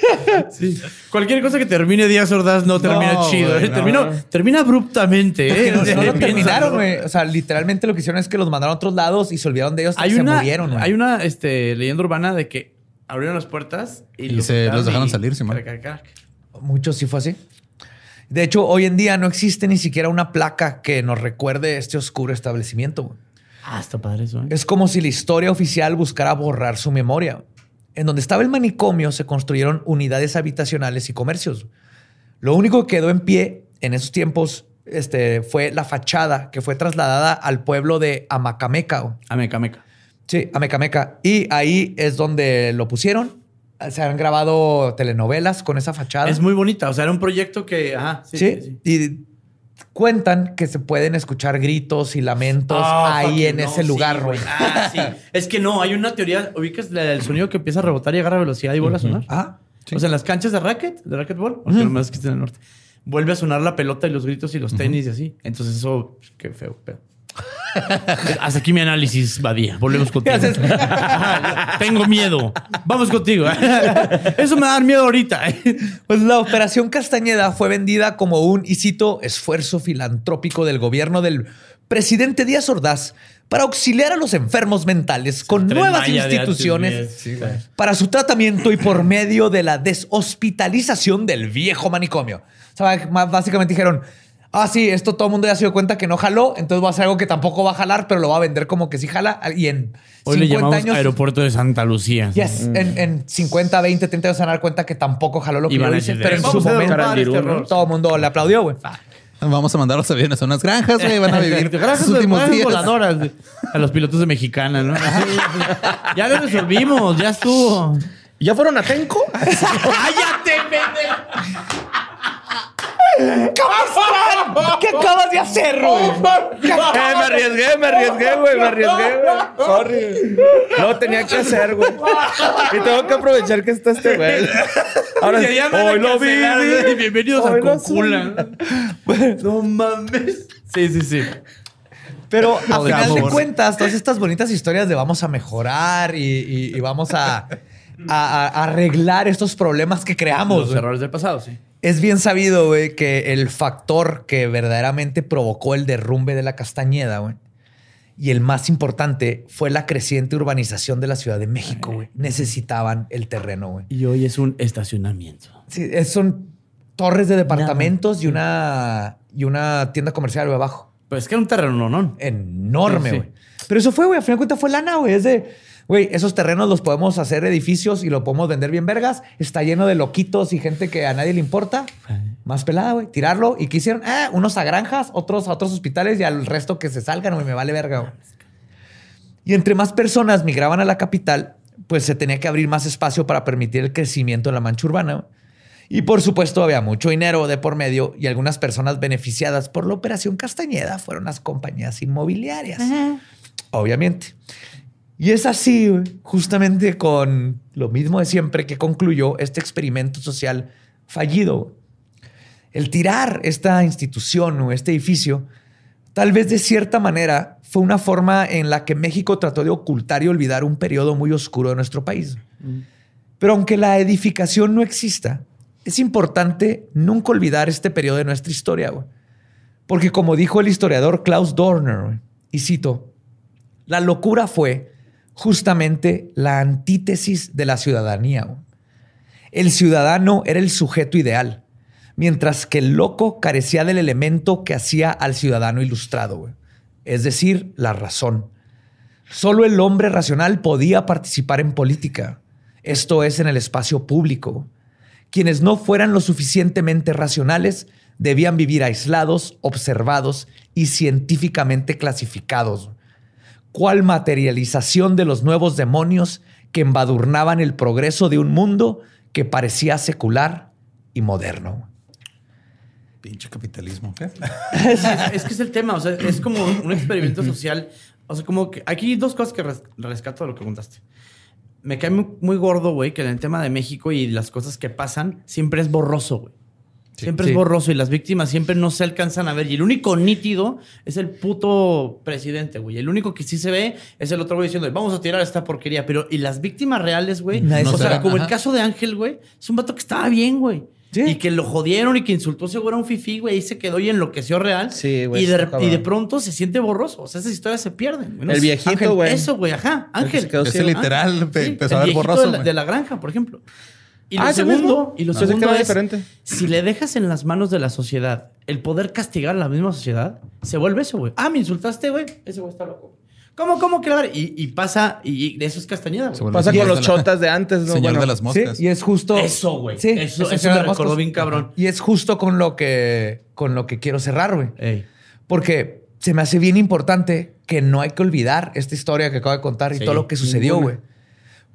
Sí. Cualquier cosa que termine Díaz Ordaz no termina No, chido. ¿eh? no. Termina abruptamente. ¿eh? Que no, lo terminaron, güey. O sea, literalmente lo que hicieron es que los mandaron a otros lados y se olvidaron de ellos hasta Hay que una, se murieron, güey. hay una este, leyenda urbana de que abrieron las puertas y, Y se los dejaron y- salir, crac, crac. Muchos sí fue así. De hecho, hoy en día no existe ni siquiera una placa que nos recuerde este oscuro establecimiento. Ah, está padre eso. ¿eh? Es como si la historia oficial buscara borrar su memoria. En donde estaba el manicomio se construyeron unidades habitacionales y comercios. Lo único que quedó en pie en esos tiempos este, fue la fachada que fue trasladada al pueblo de Amacameca. güey. Ameca, meca. Sí, Amecameca. Y ahí es donde lo pusieron. Se han grabado telenovelas con esa fachada. Es muy bonita. O sea, era un proyecto que. Ajá. Sí. Sí, sí, sí. y cuentan que se pueden escuchar gritos y lamentos Ah, ahí en no, ese sí, lugar, güey. Ah, sí. Es que no, hay una teoría. ¿Ubicas la del sonido que empieza a rebotar y agarra velocidad y vuelve a sonar? Ah, O sea, en las canchas de racket, de racquetball, porque lo más que está en el norte, vuelve a sonar la pelota y los gritos y los tenis y así. Entonces, eso, pues, qué feo, pedo. Hasta aquí mi análisis, Badía. Volvemos contigo. Tengo miedo. Vamos contigo. Eso me va a dar miedo ahorita. Pues la Operación Castañeda fue vendida como un, y cito, esfuerzo filantrópico del gobierno del presidente Díaz Ordaz para auxiliar a los enfermos mentales con Tren nuevas instituciones para su tratamiento y por medio de la deshospitalización del viejo manicomio. O sea, básicamente dijeron, ah, sí, esto todo el mundo ya se dio cuenta que no jaló, entonces va a hacer algo que tampoco va a jalar, pero lo va a vender como que sí jala. Y en Hoy le 50 llamamos años... Aeropuerto de Santa Lucía. Yes, en, en 50, 20, 30 años se van a dar cuenta que tampoco jaló lo que yo a hice, decir, pero en "Vamos su momento todo error". el mundo le aplaudió, güey. Vamos a mandar los aviones a unas granjas, güey. Van a vivir Gracias sus últimos días. voladoras a los pilotos de Mexicana, ¿no? Así, ya lo resolvimos, ya estuvo. ¿Ya fueron a Tenco? ¡Cállate, pendejo! ¿Qué acabas de hacer, güey? Eh, me arriesgué, me arriesgué, güey, me arriesgué, güey. Sorry. No tenía que hacer, güey. Y tengo que aprovechar que está este güey. Ahora hoy lo vi. cancelar, güey. Bienvenidos Hoy a Concula. No mames. Sí, sí, sí. Pero a final de cuentas, todas estas bonitas historias de vamos a mejorar y, y- y vamos a, a- a arreglar estos problemas que creamos. Los errores del pasado, sí. Es bien sabido, güey, que el factor que verdaderamente provocó el derrumbe de la Castañeda, güey, y el más importante fue la creciente urbanización de la Ciudad de México, güey. Necesitaban el terreno, güey. Y hoy es un estacionamiento. Sí, es- son torres de departamentos y una, y una tienda comercial güey, abajo. Pues es que era un terreno, ¿no? no. Enorme, Sí, sí. güey. Pero eso fue, güey. A final de cuentas fue lana, güey. Es de, güey, esos terrenos los podemos hacer edificios y lo podemos vender bien vergas. Está lleno de loquitos y gente que a nadie le importa. Más pelada, güey. Tirarlo. ¿Y qué hicieron? Ah, unos a granjas, otros a otros hospitales y al resto que se salgan, güey. Me vale verga, güey. Y entre más personas migraban a la capital, pues se tenía que abrir más espacio para permitir el crecimiento de la mancha urbana. güey. Y por supuesto había mucho dinero de por medio y algunas personas beneficiadas por la operación Castañeda fueron las compañías inmobiliarias. Obviamente. Y es así, justamente con lo mismo de siempre que concluyó este experimento social fallido. El tirar esta institución o este edificio, tal vez de cierta manera, fue una forma en la que México trató de ocultar y olvidar un periodo muy oscuro de nuestro país. Pero aunque la edificación no exista, es importante nunca olvidar este periodo de nuestra historia, güey. Porque como dijo el historiador Klaus Dorner, y cito, la locura fue justamente la antítesis de la ciudadanía. El ciudadano era el sujeto ideal, mientras que el loco carecía del elemento que hacía al ciudadano ilustrado, es decir, la razón. Solo el hombre racional podía participar en política, esto es en el espacio público. Quienes no fueran lo suficientemente racionales debían vivir aislados, observados y científicamente clasificados. ¿Cuál materialización de los nuevos demonios que embadurnaban el progreso de un mundo que parecía secular y moderno? Pinche capitalismo. ¿qué? es, es que es el tema, o sea, es como un experimento social. O sea, como que aquí hay dos cosas que res- rescato de lo que contaste. Me cae muy, muy gordo, güey, que en el tema de México y las cosas que pasan, siempre es borroso, güey. Siempre Sí. es borroso y las víctimas siempre no se alcanzan a ver. Y el único nítido es el puto presidente, güey. El único que sí se ve es el otro güey diciendo, vamos a tirar esta porquería. Pero, y las víctimas reales, güey. Nadie O se sea, como el caso de Ángel, güey. Es un vato que estaba bien, güey. Sí. Y que lo jodieron y que insultó seguro a un fifí, güey. Y se quedó y enloqueció real. Sí, güey, Y de, y pronto se siente borroso. O sea, esas historias se pierden. No El viejito, Ángel, güey. Eso, güey. Ajá. El que Ángel. se quedó Ese ciego. literal Ah, pe- sí, empezó el a ver borroso. de la, güey. de la granja, por ejemplo. Y lo Ah, ¿ese segundo, y lo que segundo es, diferente. si le dejas en las manos de la sociedad el poder castigar a la misma sociedad, se vuelve eso, güey. Ah, me insultaste, güey. Ese güey está loco. ¿Cómo, cómo que? Y, y pasa, y, y eso es Castañeda, güey. Se vuelve Pasa con los la- chotas de antes, ¿no? Señor Bueno, de las moscas. Sí, y es justo. Eso, güey. Sí, Eso- es el eso señor me recordó bien cabrón. Y es justo con lo que, con lo que quiero cerrar, güey. Ey. Porque se me hace bien importante que no hay que olvidar esta historia que acabo de contar y Sí, todo lo que sucedió, ninguna. güey.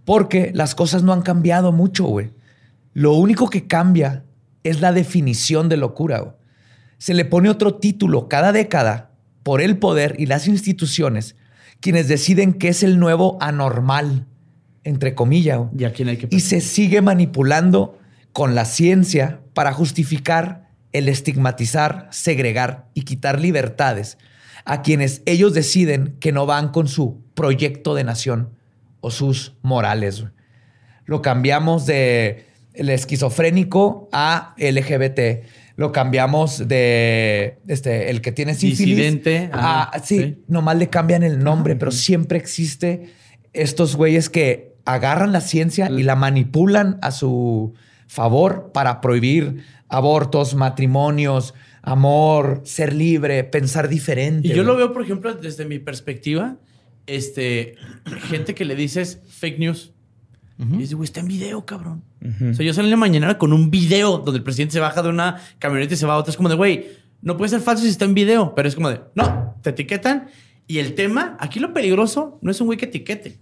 Porque las cosas no han cambiado mucho, güey. Lo único que cambia es la definición de locura. Se le pone otro título cada década por el poder y las instituciones quienes deciden qué es el nuevo anormal, entre comillas. ¿Y a quién hay que Y se sigue manipulando con la ciencia para justificar el estigmatizar, segregar y quitar libertades a quienes ellos deciden que no van con su proyecto de nación o sus morales. Lo cambiamos de el esquizofrénico a LGBT. Lo cambiamos de este, el que tiene sífilis Disidente, a, ajá, sí, sí. nomás le cambian el nombre, pero siempre existe estos güeyes que agarran la ciencia y la manipulan a su favor para prohibir abortos, matrimonios, amor, ser libre, pensar diferente. Y yo lo veo, por ejemplo, desde mi perspectiva, este, gente que le dices fake news. Y dice, güey, está en video, cabrón. O sea, yo salí en la mañana con un video donde el presidente se baja de una camioneta y se va a otra. Es como de, güey, no puede ser falso si está en video. Pero es como de, no, te etiquetan. Y el tema, aquí lo peligroso no es un güey que etiquete.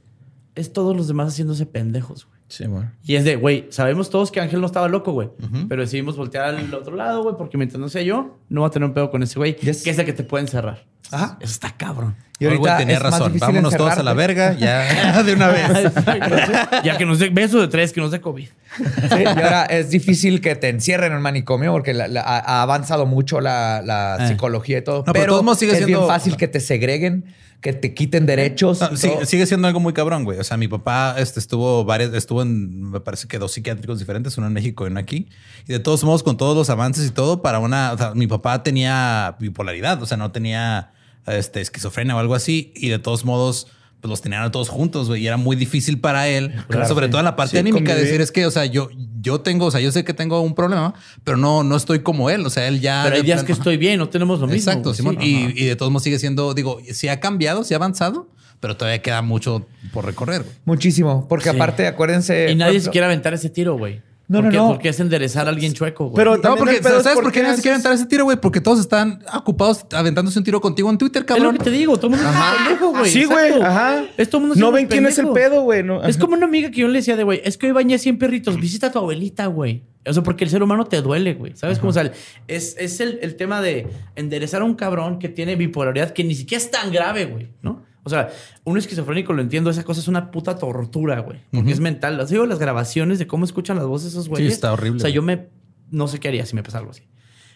Es todos los demás haciéndose pendejos, güey. Sí, bueno. Y es de, güey, sabemos todos que Ángel no estaba loco, güey. Pero decidimos voltear al otro lado, güey, porque mientras no sea yo, no va a tener un pedo con ese güey, Yes. que es el que te puede encerrar. Ajá. Eso está cabrón. Y ahorita tenía es razón. Vámonos todos a la verga ya de una vez. ya que nos dé beso de tres, que nos dé COVID. Sí, y ahora es difícil que te encierren en un manicomio porque la- la- ha avanzado mucho la, la Eh. psicología y todo. pero pero sigue es siendo- bien fácil que te segreguen, que te quiten derechos. No, y sí- todo. sigue siendo algo muy cabrón, güey. O sea, mi papá este, estuvo varias, estuvo en, me parece que dos psiquiátricos diferentes, uno en México y uno aquí. Y de todos modos, con todos los avances y todo, para una, o sea, mi papá tenía bipolaridad, o sea, no tenía este, esquizofrenia o algo así. Y de todos modos, pues los tenían a todos juntos, güey. Y era muy difícil para él, sobre todo en la parte Sí, anímica, convivir. decir es que, o sea, yo, yo tengo, o sea, yo sé que tengo un problema, pero no, no estoy como él. O sea, él ya. Pero hay días que estoy bien, no tenemos lo mismo. Exacto. Simón. Sí. y, y de todos modos sigue siendo, digo, sí ha cambiado, sí ha avanzado, pero todavía queda mucho por recorrer. güey. Muchísimo. Porque Sí. aparte, acuérdense. Y nadie se quiere aventar ese tiro, güey. No, ¿Por no, qué? no. Porque es enderezar a alguien chueco, güey. Pero No, porque es ¿sabes por qué nadie se quiere aventar ese tiro, güey? Porque todos están ocupados aventándose un tiro contigo en Twitter, es lo cabrón. que te digo, todo el mundo es un pendejo, güey. Sí, güey. Ajá. Es todo el mundo No ven quién es el pedo, güey. No, Es ajá. como una amiga que yo le decía de, güey, es que hoy bañé 100 perritos, visita a tu abuelita, güey. O sea, porque el ser humano te duele, güey. ¿Sabes cómo? O sea, es, es el, el tema de enderezar a un cabrón que tiene bipolaridad que ni siquiera es tan grave, güey, ¿no? O sea, un esquizofrénico lo entiendo, esa cosa es una puta tortura, güey. Porque es mental. ¿Has oído las grabaciones de cómo escuchan las voces de esos güeyes? está horrible, O sea, güey. yo me... No sé qué haría si me pasa algo así.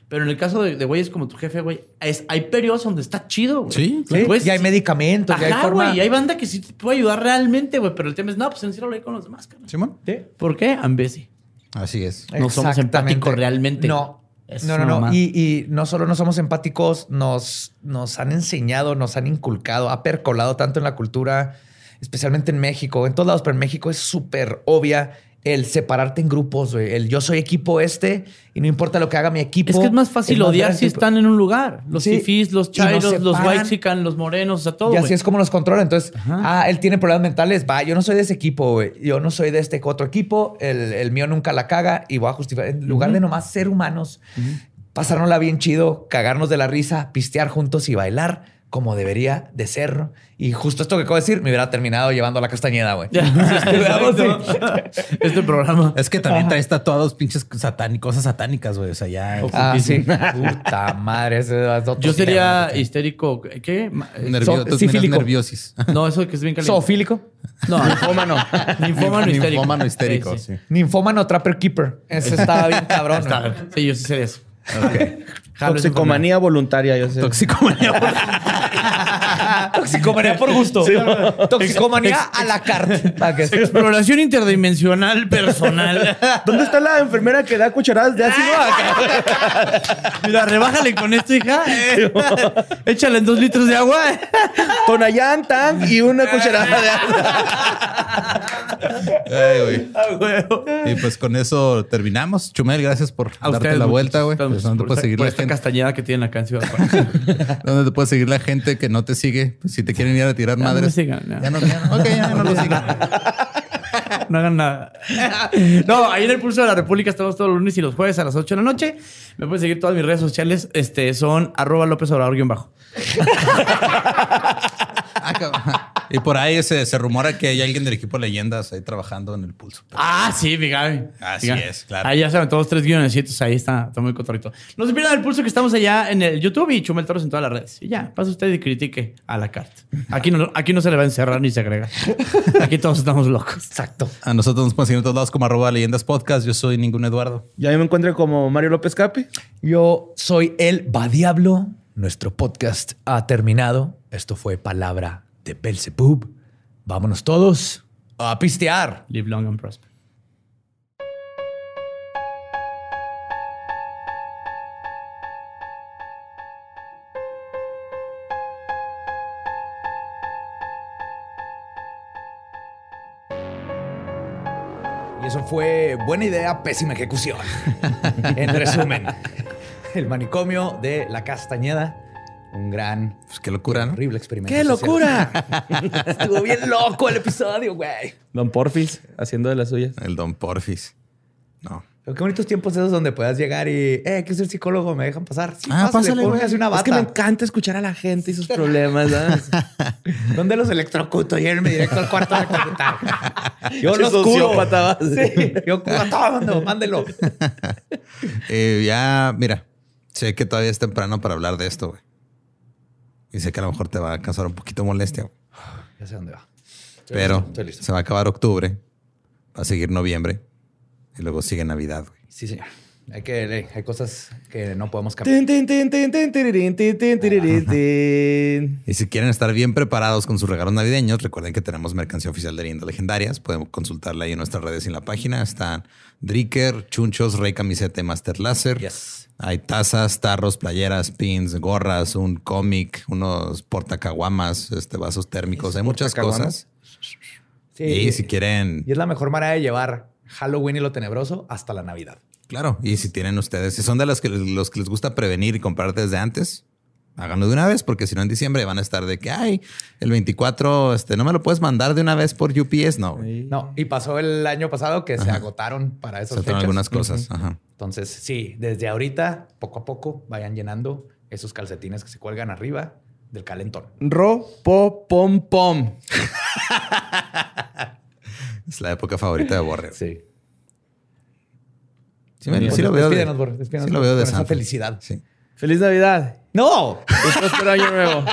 Pero en el caso de, de güeyes como tu jefe, güey, es- hay periodos donde está chido, güey. Sí, Sí, Pues, y hay medicamentos, y hay Ajá, forma. güey. Y hay banda que sí te puede ayudar realmente, güey. Pero el tema es, no, pues enciérralo ahí con los demás, carnal. Simón. ¿Por qué? Ambesi. Así es. No somos empáticos realmente. No. Es no, no, no. y no solo no somos empáticos, nos, nos han enseñado, nos han inculcado, ha percolado tanto en la cultura, especialmente en México, en todos lados, pero en México es súper obvia el separarte en grupos, güey. El yo soy equipo este y no importa lo que haga mi equipo. Es que es más fácil odiar si están en un lugar. Los Sí. los chairos, los separan. whitexican, los morenos, o sea, todo, Y así es como nos controla. Entonces, Ajá. ah, él tiene problemas mentales. Va, yo no soy de ese equipo, güey. Yo no soy de este otro equipo. El, el mío nunca la caga y voy a justificar. En lugar de nomás ser humanos, pasárnosla bien chido, cagarnos de la risa, pistear juntos y bailar como debería de ser. Y justo esto que acabo de decir, me hubiera terminado llevando a la castañeda, güey. Este programa. Es que también traes tatuados pinches satánicos, cosas satánicas, güey. O sea, ya. Ah, sí. Puta madre. ese Yo sería tema, histérico. ¿Qué? Eh, Nervio- so- nerviosis. No, eso que es bien caliente. Zoofílico, No, Ninfómano. ninfómano histérico. Ninfómano histérico, Sí, sí. sí. ninfómano, trapper keeper. Ese estaba bien cabrón. Está-. Sí, yo sí sería eso. Jalo Toxicomanía voluntaria, yo sé. Toxicomanía. Toxicomanía por gusto. Toxicomanía a la que- Exploración interdimensional personal. ¿Dónde está la enfermera que da cucharadas de ácido? Mira, rebájale con esto, hija. Échale en dos litros de agua. Tonayán, Tang y una cucharada de ácido. Ay, güey. Y pues con eso terminamos. Chumel, gracias por A darte ustedes, la vuelta, güey. Pues, ¿Dónde por puede esta- seguir por esta gente? castañeda que tiene acá en Ciudad. ¿Dónde te puede seguir la gente que no te sigue? Pues, si te quieren ir a tirar Ya no madres. me sigan, ya. Ya no, ya no. Ok, ya no lo sigan. No hagan nada. No, ahí en el Pulso de la República estamos todos los lunes y los jueves a las 8 de la noche. Me pueden seguir todas mis redes sociales. Este, son arroba López Obrador guion bajo. Y por ahí se, se rumora que hay alguien del equipo Leyendas ahí trabajando en el pulso. Ah, sí, mi Gaby. Así Mi Gaby. es, claro. Ahí ya saben, todos tres guionecitos. Ahí está, está muy cotorrito. No se pierdan el pulso que estamos allá en el YouTube y Chumel Toros en todas las redes. Y ya, pasa usted y critique a la carta. Aquí no, aquí no se le va a encerrar ni se agrega. Aquí todos estamos locos. Exacto. A nosotros nos pueden seguir en todos lados como arroba Leyendas Podcast. Yo soy ningún Eduardo. Ya me encuentro como Mario López Capi. Yo soy el Va Diablo. Nuestro podcast ha terminado. Esto fue Palabra de Belzebub. Vámonos todos a pistear. Live long and prosper. Y eso fue buena idea, pésima ejecución. en resumen, el manicomio de la Castañeda. Un gran, Pues qué locura, ¿no? horrible experimento. ¡Qué social. locura! Estuvo bien loco el episodio, güey. Don Porfis haciendo de las suyas. El Don Porfis. No. Pero qué bonitos tiempos esos donde puedas llegar y, eh, que ser psicólogo, me dejan pasar. Sí, Ah, pásale, pásale, güey. póngase una bata. Es que me encanta escuchar a la gente y sus problemas. ¿sabes? ¿Dónde los electrocuto? Llévenme directo al cuarto de electrocutar. Yo los curo. Sí, yo curo a todo mundo. Mándelo. Eh, ya, mira, sé que todavía es temprano para hablar de esto, güey. Y sé que a lo mejor te va a causar un poquito molestia, güey. Ya sé dónde va. Estoy pero listo, estoy listo. se va a acabar octubre, va a seguir noviembre y luego sigue Navidad, güey. Sí, señor. Hay que hay cosas que no podemos cambiar. Y si quieren estar bien preparados con sus regalos navideños, recuerden que tenemos mercancía oficial de Leyendas Legendarias. Podemos consultarla ahí en nuestras redes y en la página. Están Dricker, Chunchos, Rey Camiseta y Master Láser. Yes. Hay tazas, tarros, playeras, pins, gorras, un cómic, unos portacaguamas, este, vasos térmicos. Hay muchas cosas. Sí. Y si quieren, Y es la mejor manera de llevar Halloween y lo tenebroso hasta la Navidad. Claro, y si tienen ustedes, si son de los que, los que les gusta prevenir y comprar desde antes, háganlo de una vez, porque si no en diciembre van a estar de que, ay, el 24, este, no me lo puedes mandar de una vez por UPS, no. No, y pasó el año pasado que se agotaron para Se esas tratan fechas. algunas cosas. Ajá. Entonces, sí, desde ahorita, poco a poco, vayan llenando esos calcetines que se cuelgan arriba del calentón. Ro, po, pom, pom. Es la época favorita de Borre. Sí. Sí, me- sí lo veo. de- Despídenos, Borre, despídenos sí lo veo de esa felicidad. Sí. ¡Feliz Navidad! ¡No! Y próspero año nuevo.